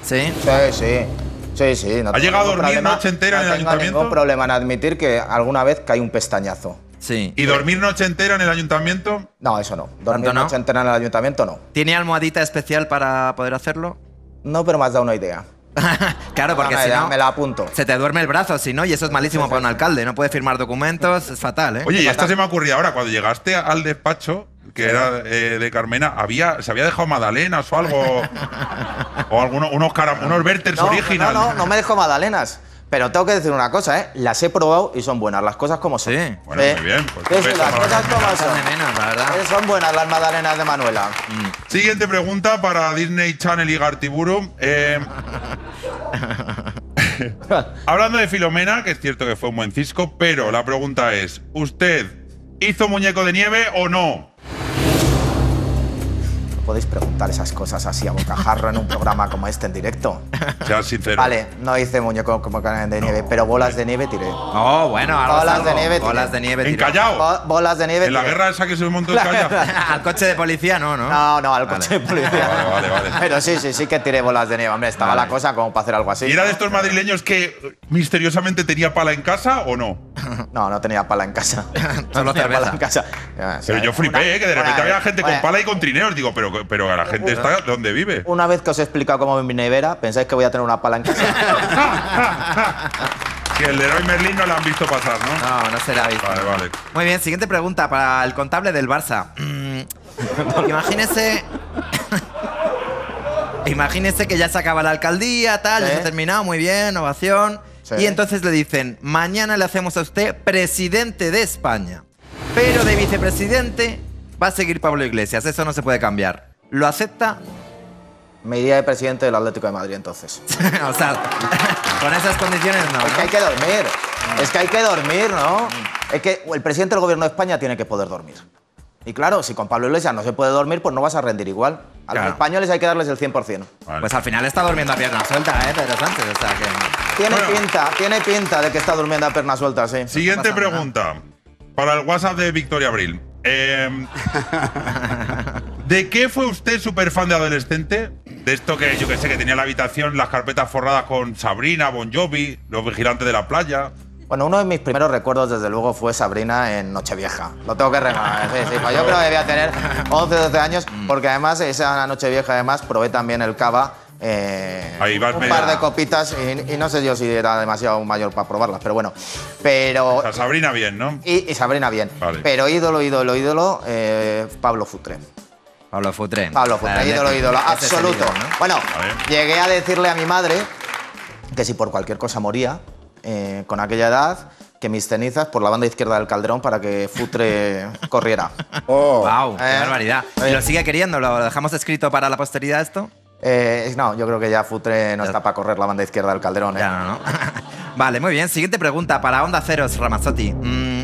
¿Sí? sí, sí. Sí, sí. No ¿Ha llegado a dormir problema- noche entera en el no tengo ayuntamiento? ningún problema en admitir que alguna vez cae un pestañazo. Sí. ¿Y dormir noche entera en el ayuntamiento? No, eso no. Dormir ¿Tanto no? noche entera en el ayuntamiento no. ¿Tiene almohadita especial para poder hacerlo? No, pero me has dado una idea. claro, porque si no, me la apunto. se te duerme el brazo, si no, y eso es malísimo para un alcalde. No puede firmar documentos, es fatal, ¿eh? Oye, y esta se me ha ocurrido ahora, cuando llegaste al despacho, que era eh, de Carmena, había, ¿se había dejado magdalenas o algo? o algunos unos, cara- unos Werthers No, original. no, no, no me dejo magdalenas. Pero tengo que decir una cosa, ¿eh? Las he probado y son buenas, las cosas como son. Sí. Bueno, muy bien, pues Sí, sí, perfecto, las cosas como son. de menos, la verdad. Eh, Son buenas las magdalenas de Manuela. Siguiente pregunta para Disney Channel y Gartiburu. Eh, hablando de Filomena, que es cierto que fue un buen cisco, pero la pregunta es: ¿usted hizo muñeco de nieve o no? Podéis preguntar esas cosas así a bocajarro en un programa como este en directo. Sea sincero. Vale, no hice muñeco como carne de nieve, pero bolas de nieve tiré. Oh, bueno, algo Bolas de nieve, Bolas de nieve. En tiró. Callao. Bo- bolas de nieve En la tiré. guerra esa que se montó en. Al coche de policía, no, ¿no? No, no, al Vale. coche de policía. Vale, vale, vale. Pero sí, sí, sí que tiré bolas de nieve. Hombre, estaba Vale. la cosa como para hacer algo así. ¿Y era de estos madrileños que misteriosamente tenía pala en casa o no? No, no tenía pala en casa. Solo no tenía cerveza. pala en casa. Pero yo flipé, una- ¿eh? que de repente una- había gente con pala y con trineos. Digo, pero, pero la gente está donde vive. Una vez que os he explicado cómo es mi nevera, ¿pensáis que voy a tener una pala en casa? que el Leroy Merlin no la han visto pasar, ¿no? No, no será visto. Vale, vale. Muy bien, siguiente pregunta para el contable del Barça. Mm, Imagínese. Imagínese que ya se acaba la alcaldía, tal, ya se ha terminado, muy bien, ovación. Sí. Y entonces le dicen: Mañana le hacemos a usted presidente de España. Pero de vicepresidente va a seguir Pablo Iglesias, eso no se puede cambiar. ¿Lo acepta? Me iría de presidente del Atlético de Madrid entonces. o sea, con esas condiciones no. Es que hay que dormir. Es que hay que dormir, ¿no? Es que el presidente del gobierno de España tiene que poder dormir. Y claro, si con Pablo Iglesias no se puede dormir, pues no vas a rendir igual. A los españoles hay que darles el 100%. Vale. Pues al final está durmiendo a pierna suelta, ¿eh? Pedro Sánchez, o sea que. Tiene Bueno. pinta, tiene pinta de que está durmiendo a perna suelta, sí. Siguiente No pregunta. Para el WhatsApp de Victoria Abril. Eh, ¿De qué fue usted súper fan de adolescente? De esto que yo que sé, que tenía la habitación, las carpetas forradas con Sabrina, Bon Jovi, los vigilantes de la playa. Bueno, uno de mis primeros recuerdos, desde luego, fue Sabrina en Nochevieja. Lo tengo que reconocer. Sí, sí, pues yo creo que debía tener 11 o 12 años, porque además, esa Nochevieja, además, probé también el cava. Eh, Ahí vas un medio- par de copitas y, y no sé yo si era demasiado mayor para probarlas, pero bueno. Pero. O sea, Sabrina bien, ¿no? Y, y Sabrina bien. Vale. Pero ídolo, ídolo, ídolo, eh, Pablo Futre. Pablo Futre. Pablo Futre, Vale, ídolo, ídolo, absoluto. ídolo, ¿no? Bueno, Vale. llegué a decirle a mi madre que si por cualquier cosa moría, eh, con aquella edad, que mis cenizas por la banda izquierda del calderón para que Futre corriera. Oh. Wow, qué Eh, barbaridad. ¿Y lo sigue queriendo? ¿Lo dejamos escrito para la posteridad esto? Eh, no, yo creo que ya Futre no Ya. está para correr la banda izquierda del calderón. ¿eh? Ya no, ¿no? vale, muy bien. Siguiente pregunta para Onda Ceros, Ramazzotti. Mm,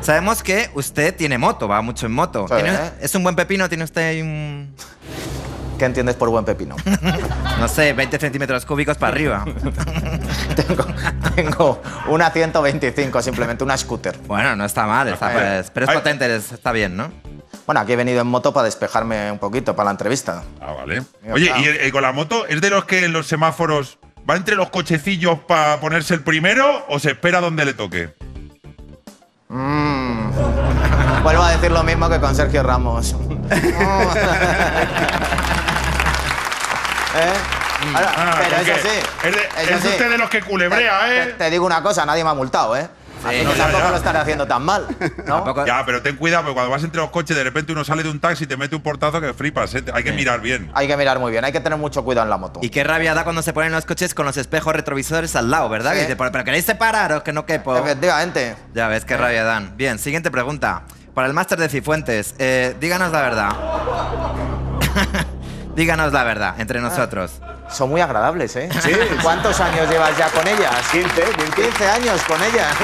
sabemos que usted tiene moto, va mucho en moto. Sí, ¿Tiene- ¿eh? ¿Es un buen pepino? ¿Tiene usted un, ¿Qué entiendes por buen pepino? no sé, 20 centímetros cúbicos para arriba? tengo, tengo una 125, simplemente una scooter. Bueno, no está mal, está, Ay, pues, pero es ay. potente, es- está bien, ¿no? Bueno, aquí he venido en moto para despejarme un poquito para la entrevista. Ah, vale. Oye, claro. ¿y, y con la moto es de los que en los semáforos va entre los cochecillos para ponerse el primero o se espera donde le toque? Vuelvo a decir lo mismo que con Sergio Ramos. ¿Eh? Ahora, Ah, pero eso sí. Es, de- eso es sí. usted de los que culebrea, Te, ¿eh? te digo una cosa, nadie me ha multado, ¿eh? Así que No, ya, tampoco ya. lo estaré haciendo tan mal. ¿no? Tampoco- Ya, pero ten cuidado, porque cuando vas entre los coches, de repente uno sale de un taxi y te mete un portazo que flipas. ¿eh? Hay que mirar bien. Hay que mirar muy bien, hay que tener mucho cuidado en la moto. Y qué rabia da cuando se ponen los coches con los espejos retrovisores al lado, ¿verdad? Sí. Que dice, pero, pero queréis separaros, que no quepo. Efectivamente. Ya ves qué rabia dan. Bien, siguiente pregunta. Para el máster de Cifuentes, eh, díganos la verdad. Díganos la verdad, entre nosotros. Son muy agradables, ¿eh? Sí. ¿Cuántos años llevas ya con ellas? 15, 15. 15 años con ellas.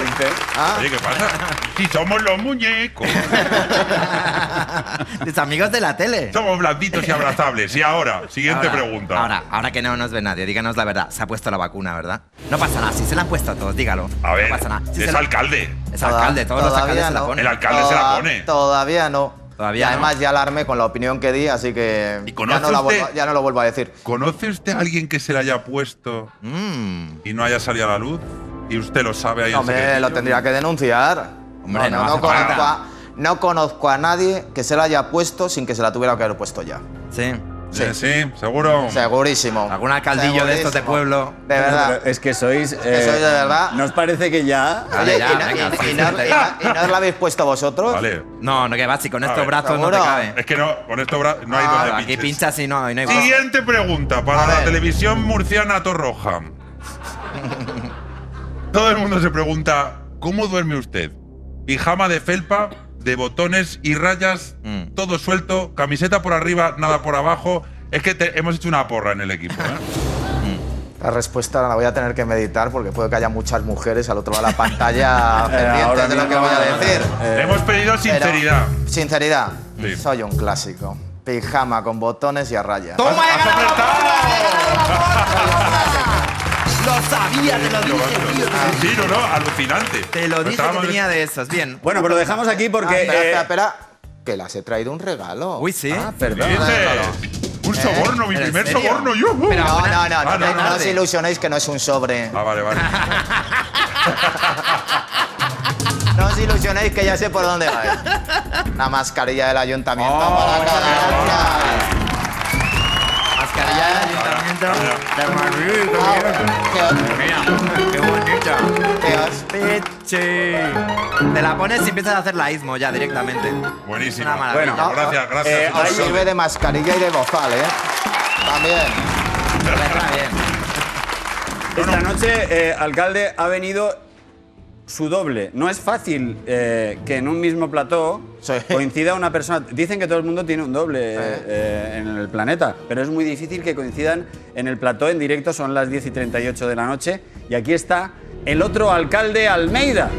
Ah, Oye, ¿qué pasa? Si somos los muñecos. Los amigos de la tele. Somos blanditos y abrazables. Y ahora, siguiente Ahora, pregunta. Ahora, ahora que no nos ve nadie, díganos la verdad. Se ha puesto la vacuna, ¿verdad? No pasa nada, si se la han puesto a todos, dígalo. A ver, no pasa nada. Si es la- alcalde. Es alcalde, todos los alcaldes se la ponen. El alcalde se la pone. Todavía no. Todavía y no. además ya alarmé con la opinión que di, así que ¿Y conoce ya, no la usted- vuelvo, ya no lo vuelvo a decir. ¿Conoce usted a alguien que se le haya puesto Mm. y no haya salido a la luz? Y usted lo sabe ahí en Hombre, lo tendría que denunciar. Hombre, no conozco a, no conozco a nadie que se la haya puesto sin que se la tuviera que haber puesto ya. Sí. Sí, sí, seguro. Segurísimo. ¿Algún alcaldillo de estos de pueblo? De verdad. Pero es que sois. eh, sois de verdad. ¿Nos parece que ya.? Vale, Oye, ya, ¿y, venga, y- no, sí, y no- y no os la habéis puesto vosotros? Vale. No, no, que va, si con estos ver, brazos no te ¿seguro? cabe. Es que no, con esto bra- no hay Ah, donde aquí pinches. pinchas y no, y no hay Siguiente pregunta para la televisión murciana Torroja. Todo el mundo se pregunta, ¿cómo duerme usted? Pijama de felpa, de botones y rayas, Mm. todo suelto, camiseta por arriba, nada por abajo. Es que te- hemos hecho una porra en el equipo. ¿eh? La respuesta la voy a tener que meditar porque puede que haya muchas mujeres al otro lado de la pantalla ahora pendientes de lo que voy a decir. Le hemos pedido Pero, sinceridad. sinceridad. Sí. Soy un clásico. Pijama con botones y a rayas. ¡Toma, he. Lo sabía, te lo dije, tío. Sí, no, no, alucinante. Te lo dije que tenía de esos. Bien. Bueno, pero lo dejamos aquí Ah, porque. espera, eh, espera, espera. Que las he traído un regalo. Uy, sí. Ah, ¿Qué perdón. Un soborno, mi ¿Pero en primer serio? soborno, yo. Pero- No, no, no, Ah, no, no, no, no, os ilusionéis que no es un sobre. Ah, vale, vale. No os ilusionéis que ya sé por dónde va. Una mascarilla del ayuntamiento Oh, para cada uno. Mascarilla de ayuntamiento. De Madrid, ¿Qué os- Mira, qué bonita. Pichi. Te la pones y empiezas a hacer la ismo ya directamente. Buenísimo. Una maravilla. Bueno, gracias, gracias. Eh, ahí- sirve de mascarilla y de bozal, ¿eh? También. Está bien. Esta noche, eh, alcalde, ha venido su doble. No es fácil eh, que en un mismo plató Sí. coincida una persona. Dicen que todo el mundo tiene un doble eh, eh, en el planeta, pero es muy difícil que coincidan en el plató en directo. Son las 10 y 38 de la noche. Y aquí está el otro alcalde, Almeida.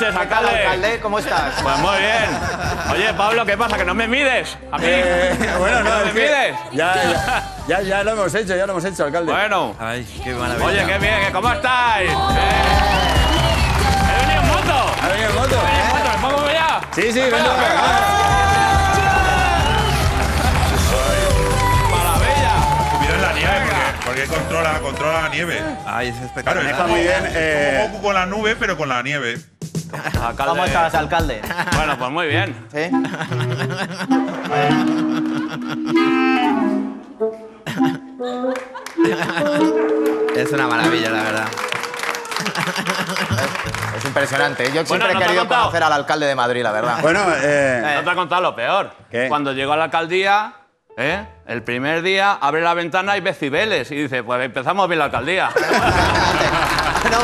Noches, ¿Qué tal, alcalde. alcalde? ¿Cómo estás? Pues muy bien. Oye, Pablo, ¿qué pasa? ¿Que no me mides? ¿A mí? Eh, bueno, ¿Que no, no me mides? ya, ya, ya, ya lo hemos hecho, ya lo hemos hecho, alcalde. Bueno. Ay, qué maravilla. Oye, qué bien, ¿que ¿cómo estáis? Eh, ¿He venido en moto? ¿Ha venido en moto? ¿He venido en moto? ¿Me pongo ya? Sí, sí, ven, ven, ven. ¡Maravilla! Cuidado en la nieve, porque, controla, controla la nieve. Ay, es Claro, espectacular. está muy bien, eh. como Goku con la nube, pero con la nieve. Alcalde. ¿Cómo estás, alcalde? Bueno, pues muy bien. ¿Sí? Es una maravilla, la verdad. Es impresionante. Yo siempre ¿no te he ha querido conocer al alcalde de Madrid, la verdad. Bueno, eh, No te he contado lo peor. ¿Qué? Cuando llegó a la alcaldía, ¿eh? el primer día abre la ventana y ve cibeles. Y dice, pues empezamos bien la alcaldía. No,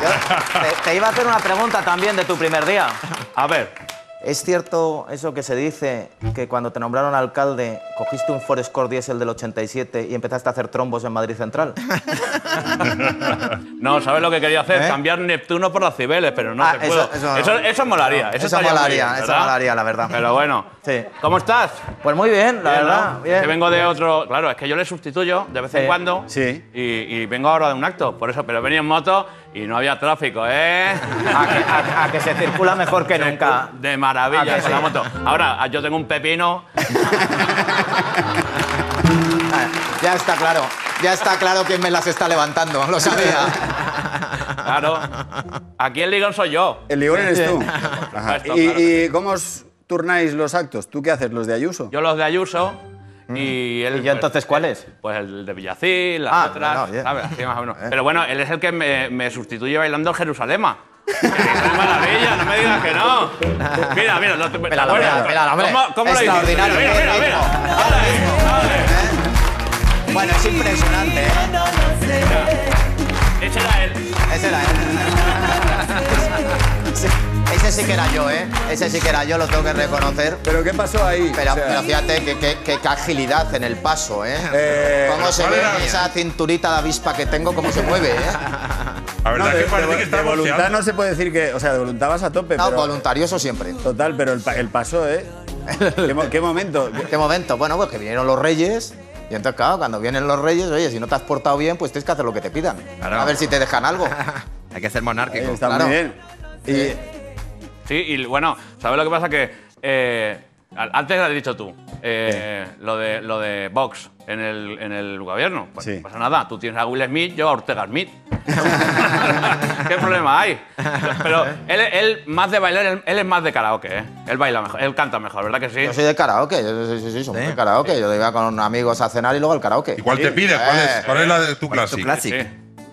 te, te iba a hacer una pregunta también de tu primer día. A ver, ¿Es cierto eso que se dice, que cuando te nombraron alcalde cogiste un Ford Escort Diesel del 87 y empezaste a hacer trombos en Madrid Central? no, ¿sabes lo que quería hacer? ¿Eh? Cambiar Neptuno por las cibeles, pero no Ah, se eso- pudo. eso eso, eso molaría. Eso, molaría, bien, eso molaría, la verdad. Pero bueno. Sí. ¿Cómo estás? Pues muy bien, la Bien, verdad. ¿no? bien. Que vengo de otro. Claro, es que yo le sustituyo de vez en Sí. cuando. Sí. Y, y vengo ahora de un acto, por eso. Pero venía en moto y no había tráfico, ¿eh? A que, a- a que se circula mejor que nunca. De ¿A maravilla con sí? la moto. Ahora, yo tengo un pepino. Ya está claro. Ya está claro quién me las está levantando. Lo sabía. Claro. Aquí el ligón soy yo. El ligón eres tú. Ajá. Esto, ¿Y, y cómo os turnáis los actos? ¿Tú qué haces, los de Ayuso? Yo los de Ayuso y él. ¿Y yo entonces cuál es? Pues el de Villacil, las Ah, otras, bueno, bien. ¿sabes? Más o menos. Pero bueno, él es el que me, me sustituye bailando el Jerusalema. ¡Qué maravilla! No me digas que no. Mira, mira, no ¿te Mira, acuerdas? mira, mira, hombre. ¿Cómo, cómo lo hiciste? Mira, mira, mira. Dale, dale. Bueno, es impresionante, ¿eh? Ese era él. Ese era él. Sí, Ese sí que era yo, ¿eh? Ese sí que era yo, lo tengo que reconocer. ¿Pero qué pasó ahí? Pero, O sea, pero fíjate que, que- que- que agilidad en el paso, ¿eh? Eh, cómo se ¿cuál ve esa cinturita de avispa que tengo, cómo se mueve, ¿eh? La no, verdad de, que parece de- que está de voluntad no se puede decir que... O sea, de voluntad vas a tope, No, pero... voluntarioso siempre. Total, pero el, pa- el paso, ¿eh? ¿Qué, mo- qué momento? ¿Qué momento? Bueno, pues que vinieron los reyes. Y entonces, claro, cuando vienen los reyes, oye, si no te has portado bien, pues tienes que hacer lo que te pidan. Claro. A ver si te dejan algo. Hay que ser monárquico. está Claro. muy bien. Y, Sí, y bueno, ¿sabes lo que pasa? Que eh, antes lo has dicho tú, eh, lo, de, lo de Vox en el, en el gobierno. Pues Sí. no pasa nada, tú tienes a Will Smith, yo a Ortega Smith. ¿Qué problema hay? Pero él, él más de bailar, él, él es más de karaoke, ¿eh? Él baila mejor, él canta mejor, ¿verdad que sí? Yo soy de karaoke, yo, sí, sí, sí, de karaoke. Yo iba con amigos a cenar y luego al karaoke. ¿Y cuál te pides? ¿Cuál es, cuál es la de tu ¿Cuál es tu.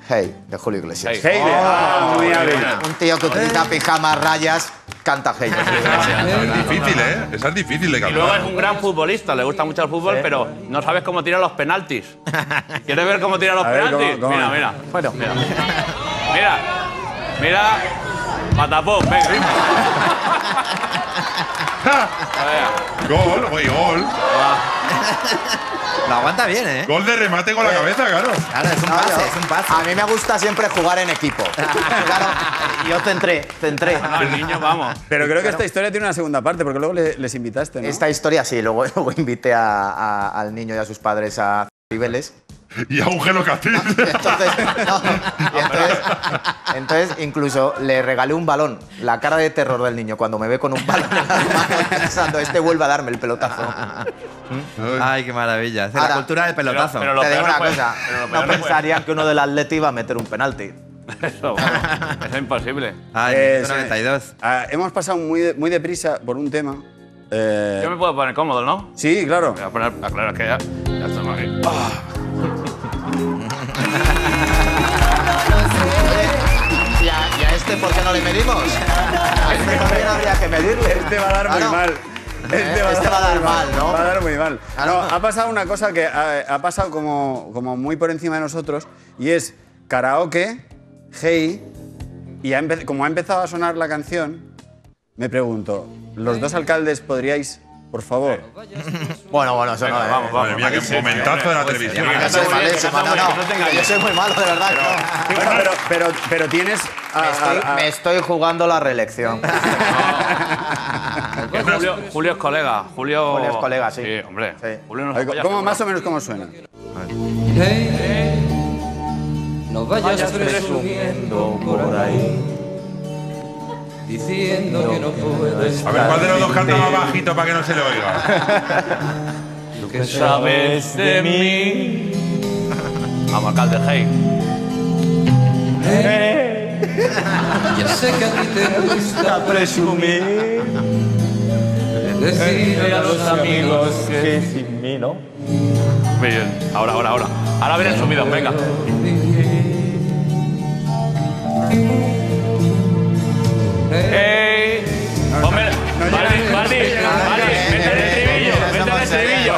Hey, de Julio Iglesias. Hey. Heide, ah, muy hábil. Un tío que utiliza pijamas, rayas, canta. Es difícil, ¿eh? Esa es difícil de Y luego es un gran futbolista, le gusta mucho el fútbol, pero no sabes cómo tira los penaltis. ¿Quieres ver cómo tira los ver, penaltis? ¿cómo- cómo mira, mira. Bueno. Mira. Mira. Mira. Patapón, venga. Gol, güey, gol. Lo aguanta bien, ¿eh? Gol de remate con la cabeza, claro. Claro, es un pase, es un pase. A mí me gusta siempre jugar en equipo. Claro, yo centré, centré. No, el niño, vamos. Pero creo que esta historia tiene una segunda parte, porque luego le- les invitaste, ¿no? Esta historia sí, luego, luego invité a- a- al niño y a sus padres a Cibeles. Y a un gelo Castillo. Entonces, no, entonces, entonces incluso le regalé un balón. La cara de terror del niño cuando me ve con un balón en las manos pensando, este vuelve a darme el pelotazo. Ay, qué maravilla. Es la Ahora, cultura del pelotazo. pero- pero Te digo una no puede- cosa, lo no no puede- pensarían que uno del Atleti iba a meter un penalti. Eso. Eso es imposible. Ay, Eh, 92. sí. Ah, hemos pasado muy, de- muy deprisa por un tema. Eh, Yo me puedo poner cómodo, ¿no? Sí, claro. Me voy a poner. ah, claro, es que ya, ya estamos aquí. ¿Y a, y a este por qué no le medimos? A este también habría que medirle. Este va a dar muy Claro. mal. Eh, este va a dar mal, ¿no? Va a dar muy mal. Claro. No, ha pasado una cosa que ha, ha pasado como, como muy por encima de nosotros y es karaoke, hey, y ha como ha empezado a sonar la canción, me pregunto, ¿los dos alcaldes podríais, por favor? Bueno, bueno, eso no Venga, es. vamos, vamos. Madre mía, qué momentazo de la televisión. Malísimo, no, no. No Yo soy muy malo, de verdad. no. Bueno, pero, pero, pero tienes... a- Me estoy, a- a- me estoy jugando la reelección. Que Julio, Julio es colega. Julio, Julio es colega, sí. Sí, hombre. Sí. Julio nos ¿Cómo, seguro. más o menos cómo suena? No vayas presumiendo por ahí, diciendo que no puedes. A ver, ¿cuál de los dos canta más bajito para que no se le oiga? Lo que Sabes de mí. Vamos, alcalde, hey. Ya sé que a ti te gusta presumir. Decirle a los amigos que sin mí, ¿no? Muy bien. Ahora, ahora, ahora. Ahora viene el subido, venga. Hey. Vale, vale, vale. Vete el estribillo, vete el estribillo.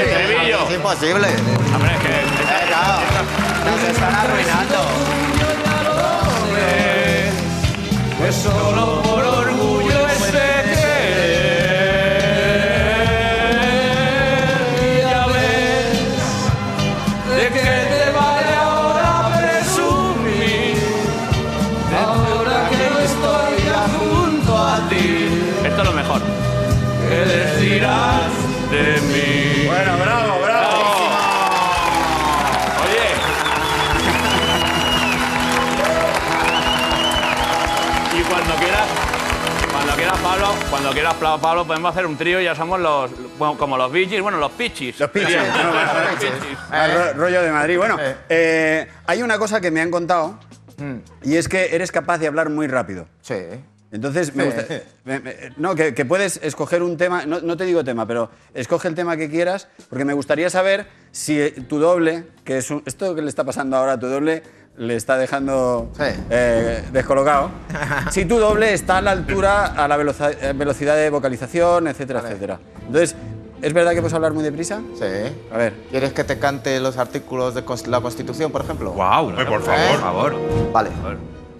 estribillo. Es imposible. Hombre, es que. Eh. Nos están arruinando. Pues solo por orgullo ¿qué decirás De mí. Bueno, bravo, bravo. Oye. Y cuando quieras, cuando quieras, Pablo, cuando quieras, Pablo, podemos hacer un trío y ya somos los. bueno, como los bichis, bueno, los pichis. Los. No, vale. Los pichis. Ah, ro- rollo de Madrid. Bueno, Eh. eh, hay una cosa que me han contado Mm. y es que eres capaz de hablar muy rápido. Sí. Entonces, me gusta. me- me- no, que, que puedes escoger un tema, no, no te digo tema, pero escoge el tema que quieras, porque me gustaría saber si eh, tu doble, que es un- esto que le está pasando ahora a tu doble, le está dejando Sí. eh, descolocado. si tu doble está a la altura, a la veloza- eh, velocidad de vocalización, etcétera, etcétera. Entonces, ¿es verdad que puedes hablar muy deprisa? Sí. A ver. ¿Quieres que te cante los artículos de la Constitución, por ejemplo? Wow, Hombre, por por favor. favor. Vale.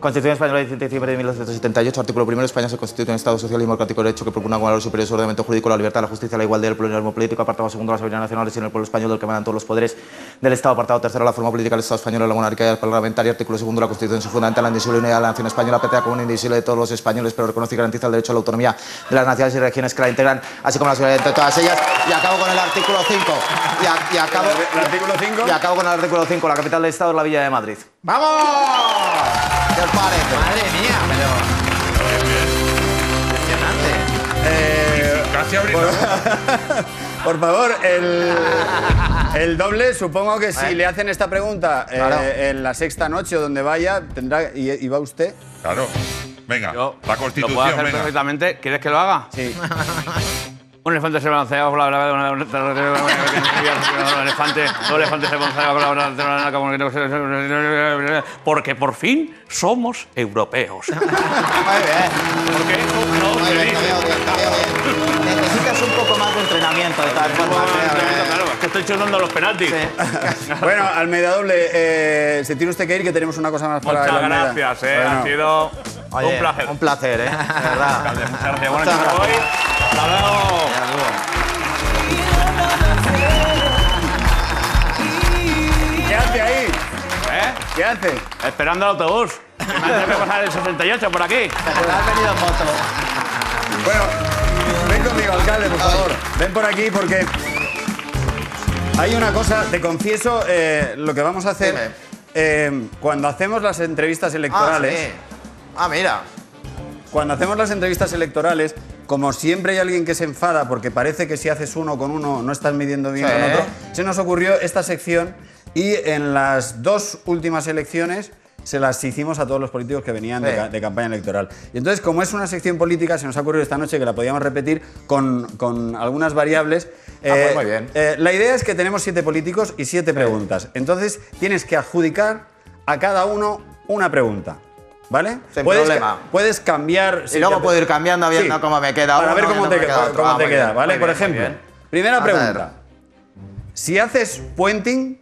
Constitución Española del 17 de diciembre de 1978, artículo primero. España se constituye un Estado social y democrático de derecho que propone un valor superior su ordenamiento jurídico, la libertad, la justicia, la igualdad, el pluralismo político. Apartado segundo, la soberanía nacional y en el pueblo español del que emanan todos los poderes del Estado. Apartado tercero, la forma política del Estado español, la monarquía parlamentaria. Artículo segundo, la Constitución se fundamenta en la indivisible unidad de la nación española, PTA como indivisible de todos los españoles, pero reconoce y garantiza el derecho a la autonomía de las naciones y regiones que la integran, así como la seguridad entre todas ellas. Y acabo con el artículo 5. Y, a- y acabo, ¿El artículo 5? y acabo con el artículo 5. La capital del Estado es la Villa de Madrid. ¡Vamos! ¿Qué os parece? Madre mía, pero. Impresionante. Eh, Casi abrí. Por favor, el, el doble, supongo que si le hacen esta pregunta eh, en la sexta noche o donde vaya, tendrá y, y va usted. Claro. Venga, Yo la lo Constitución, puedo hacer venga. perfectamente. ¿Quieres que lo haga? Sí. Un elefante se balancea por la verdad, un elefante, un elefante se balancea por la verdad, como que- porque por fin somos europeos. Muy bien. Porque eso no Muy se bien, dice. te veo bien, te veo bien. Necesitas un poco más de entrenamiento de tal forma. Claro, es que estoy chutando los penaltis. Bueno, Almeida Doble, eh, se tiene usted que ir, que tenemos una cosa más para Muchas gracias, eh, Bueno, ha sido Oye, un placer. Un placer, ¿eh? De verdad. Muchas gracias. Bueno, Muchas yo me gracias. voy. Hasta luego. ¿Qué hace ahí? ¿Eh? ¿Qué hace? Esperando el autobús. Que Me que pasar el 68 por aquí. Has venido en moto. Bueno, ven conmigo, alcalde, por favor. Ven por aquí porque hay una cosa, te confieso eh, lo que vamos a hacer. Eh, cuando hacemos las entrevistas electorales, Ah, sí. Ah, mira. cuando hacemos las entrevistas electorales, como siempre hay alguien que se enfada porque parece que si haces uno con uno no estás midiendo bien Sí. con otro, se nos ocurrió esta sección y en las dos últimas elecciones se las hicimos a todos los políticos que venían de, Sí. ca- de campaña electoral. Y entonces, como es una sección política, se nos ha ocurrido esta noche que la podíamos repetir con, con algunas variables. pues muy bien. eh, la idea es que tenemos siete políticos y siete preguntas. Entonces, tienes que adjudicar a cada uno una pregunta. ¿Vale? Sin puedes, problema. Puedes cambiar. Y luego puedo ir cambiando viendo cómo me queda Para uno, ver cómo te, queda cómo. Ah, te queda, bien, ¿vale? Por bien, ejemplo, primera A pregunta. Si haces puenting,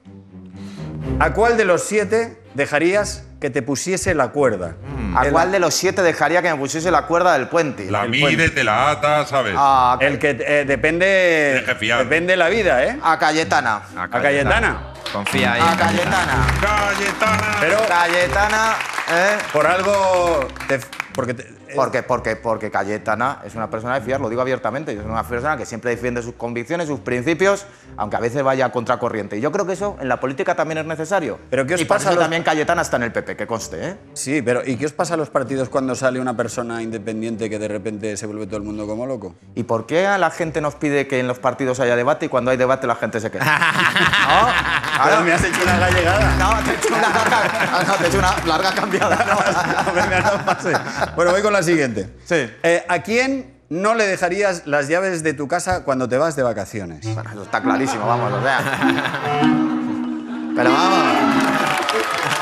¿a cuál de los siete dejarías que te pusiese la cuerda? ¿A El- cuál de los siete dejaría que me pusiese la cuerda del puente? La El mide, puente. te la ata, ¿sabes? A, El que eh, depende. Depende de la vida, ¿eh? a Cayetana. A Cayetana. Confía ahí. A Cayetana. Cayetana. Pero Cayetana, ¿eh? por algo. te- porque te- Porque, porque, porque Cayetana es una persona de fiar, lo digo abiertamente, es una persona que siempre defiende sus convicciones, sus principios, aunque a veces vaya a contracorriente. Y yo creo que eso en la política también es necesario. ¿Pero qué os y por pasa eso los- también Cayetana está en el PP, que conste, ¿eh? Sí, pero ¿y qué os pasa a los partidos cuando sale una persona independiente que de repente se vuelve todo el mundo como loco? ¿Y por qué a la gente nos pide que en los partidos haya debate y cuando hay debate la gente se queda? ¿No? Ahora me has hecho una gallegada. No, te he hecho una larga, no, te he hecho una larga cambiada. No, no pase. Bueno, voy con la siguiente. Sí. Eh, ¿A quién no le dejarías las llaves de tu casa cuando te vas de vacaciones? Bueno, eso está clarísimo, vamos, o sea. Pero vamos.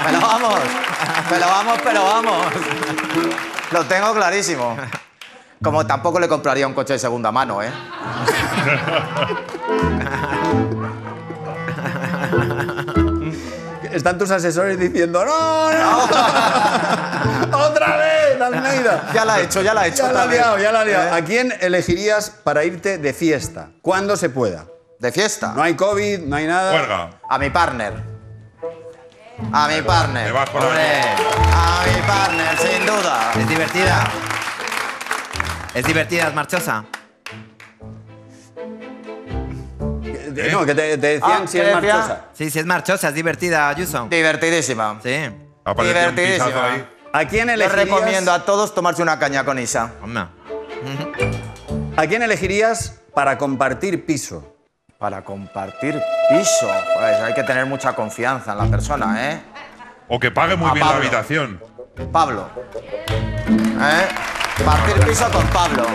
Pero vamos. Pero vamos, pero vamos. Lo tengo clarísimo. Como tampoco le compraría un coche de segunda mano, ¿eh? Están tus asesores diciendo ¡No, no! ¡Otra vez, Almeida! Ya la he hecho, ya la he hecho. Ya la vez. liado, ya la ha liado. ¿Eh? ¿A quién elegirías para irte de fiesta? Cuando se pueda. ¿De fiesta? No hay COVID, no hay nada. Huelga. A mi partner. A mi partner. me vas con la Hombre, A mi partner, sin duda. Es divertida. Es divertida, es marchosa. Eh, No, que te, te decían Ah, si ¿qué es decía? marchosa. Sí, sí, es marchosa, es divertida, Ayuso. Divertidísima. Sí. Apareció Divertidísima. ahí. ¿A quién Les elegirías? recomiendo a todos tomarse una caña con Isa. Hombre. ¿A quién elegirías para compartir piso? Para compartir piso, pues hay que tener mucha confianza en la persona, ¿eh? O que pague muy A bien la habitación. Pablo. ¿Eh? Compartir piso con Pablo.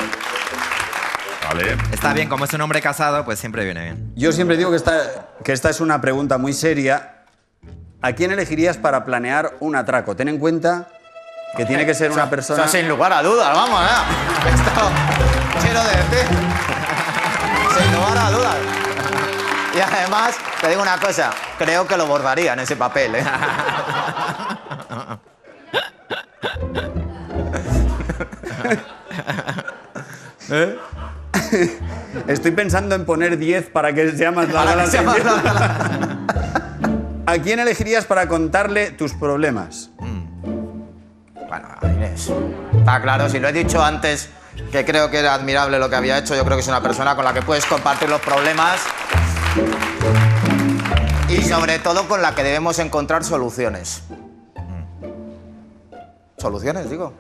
Vale. Está bien, como es un hombre casado, pues siempre viene bien. Yo siempre digo que esta, que esta es una pregunta muy seria. ¿A quién elegirías para planear un atraco? Ten en cuenta que tiene que ser una persona... O sea, sin lugar a dudas, vamos, ¿eh? Esto quiero decir. sin lugar a dudas. Y además, te digo una cosa, creo que lo bordaría en ese papel, ¿eh? Estoy pensando en poner 10 para que sea más larga la sección. ¿A quién elegirías para contarle tus problemas? Bueno, a Inés. Está claro, si lo he dicho antes, que creo que era admirable lo que había hecho, yo creo que es una persona con la que puedes compartir los problemas y sobre todo con la que debemos encontrar soluciones. ¿Soluciones, digo?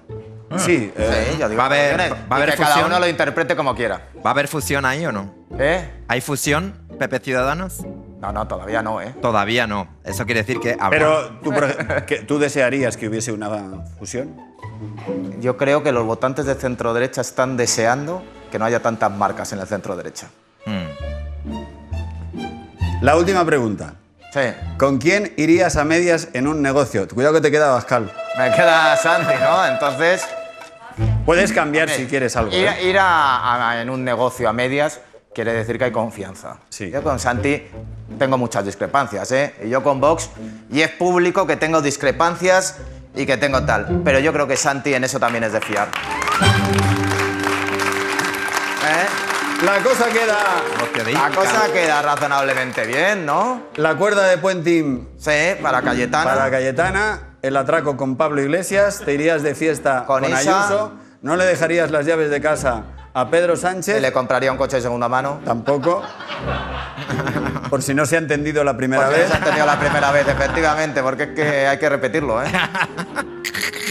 Sí, eh, Sí, yo digo va a haber- va a Y haber que cada fusión. uno lo interprete como quiera. ¿Va a haber fusión ahí o no? ¿Eh? ¿Hay fusión, Pepe Ciudadanos? No, no, todavía no, ¿eh? Todavía no. Eso quiere decir que habrá. pero tú, por ej- que- ¿tú desearías que hubiese una fusión? Yo creo que los votantes de centro derecha están deseando que no haya tantas marcas en el centro derecha. Mm. La última pregunta. Sí. ¿Con quién irías a medias en un negocio? Cuidado que te queda Bascal. Me queda Santi, ¿no? Entonces. Puedes cambiar si quieres algo. Ir, ¿eh? ir a- a- en un negocio a medias quiere decir que hay confianza. Sí. Yo con Santi tengo muchas discrepancias, ¿eh? Y yo con Vox, y es público que tengo discrepancias y que tengo tal. Pero yo creo que Santi en eso también es de fiar. ¿Eh? La cosa queda. La cosa queda razonablemente bien, ¿no? La cuerda de Puenting Sí, para Cayetana. para Cayetana, el atraco con Pablo Iglesias, te irías de fiesta Con. Ayuso, no le dejarías las llaves de casa a Pedro Sánchez, le compraría un coche de segunda mano. tampoco, por si no se ha entendido la primera Porque no vez. se ha entendido la primera vez, efectivamente, porque es que hay que repetirlo, ¿eh?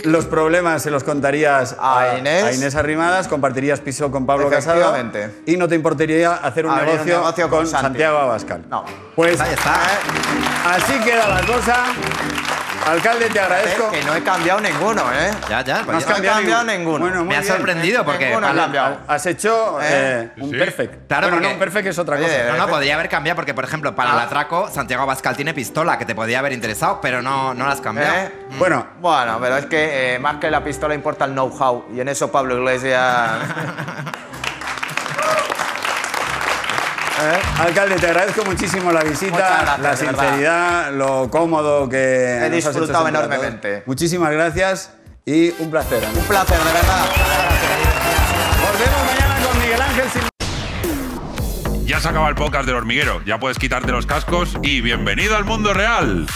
Los problemas se los contarías A Inés. Arrimadas, compartirías piso con Pablo Casado y no te importaría hacer un, negocio, con, con Santi. Santiago Abascal. No. Pues Ahí está. así queda la cosa. Alcalde, te agradezco. Que no he cambiado ninguno, ¿eh? Ya, ya. No has ya. he cambiado cambiado ninguno. Bueno, muy Me ha sorprendido porque. Ninguno ha para- cambiado. Has hecho eh, un Sí. perfect. Claro, bueno, no, un perfect es otra Oye, cosa. No, no, podría haber cambiado porque, por ejemplo, para el atraco, Santiago Abascal tiene pistola, que te podía haber interesado, pero no, no la has cambiado. ¿Eh? Bueno, Bueno, pero es que eh, más que la pistola importa el know-how. Y en eso Pablo Iglesias. alcalde, te agradezco muchísimo la visita, gracias, la sinceridad, lo cómodo que. hecho disfrutado enormemente. Muchísimas gracias y un placer. amigo. Un placer, de verdad. Volvemos mañana con Miguel Ángel Ya se acaba el podcast del hormiguero. Ya puedes quitarte los cascos y bienvenido al mundo real.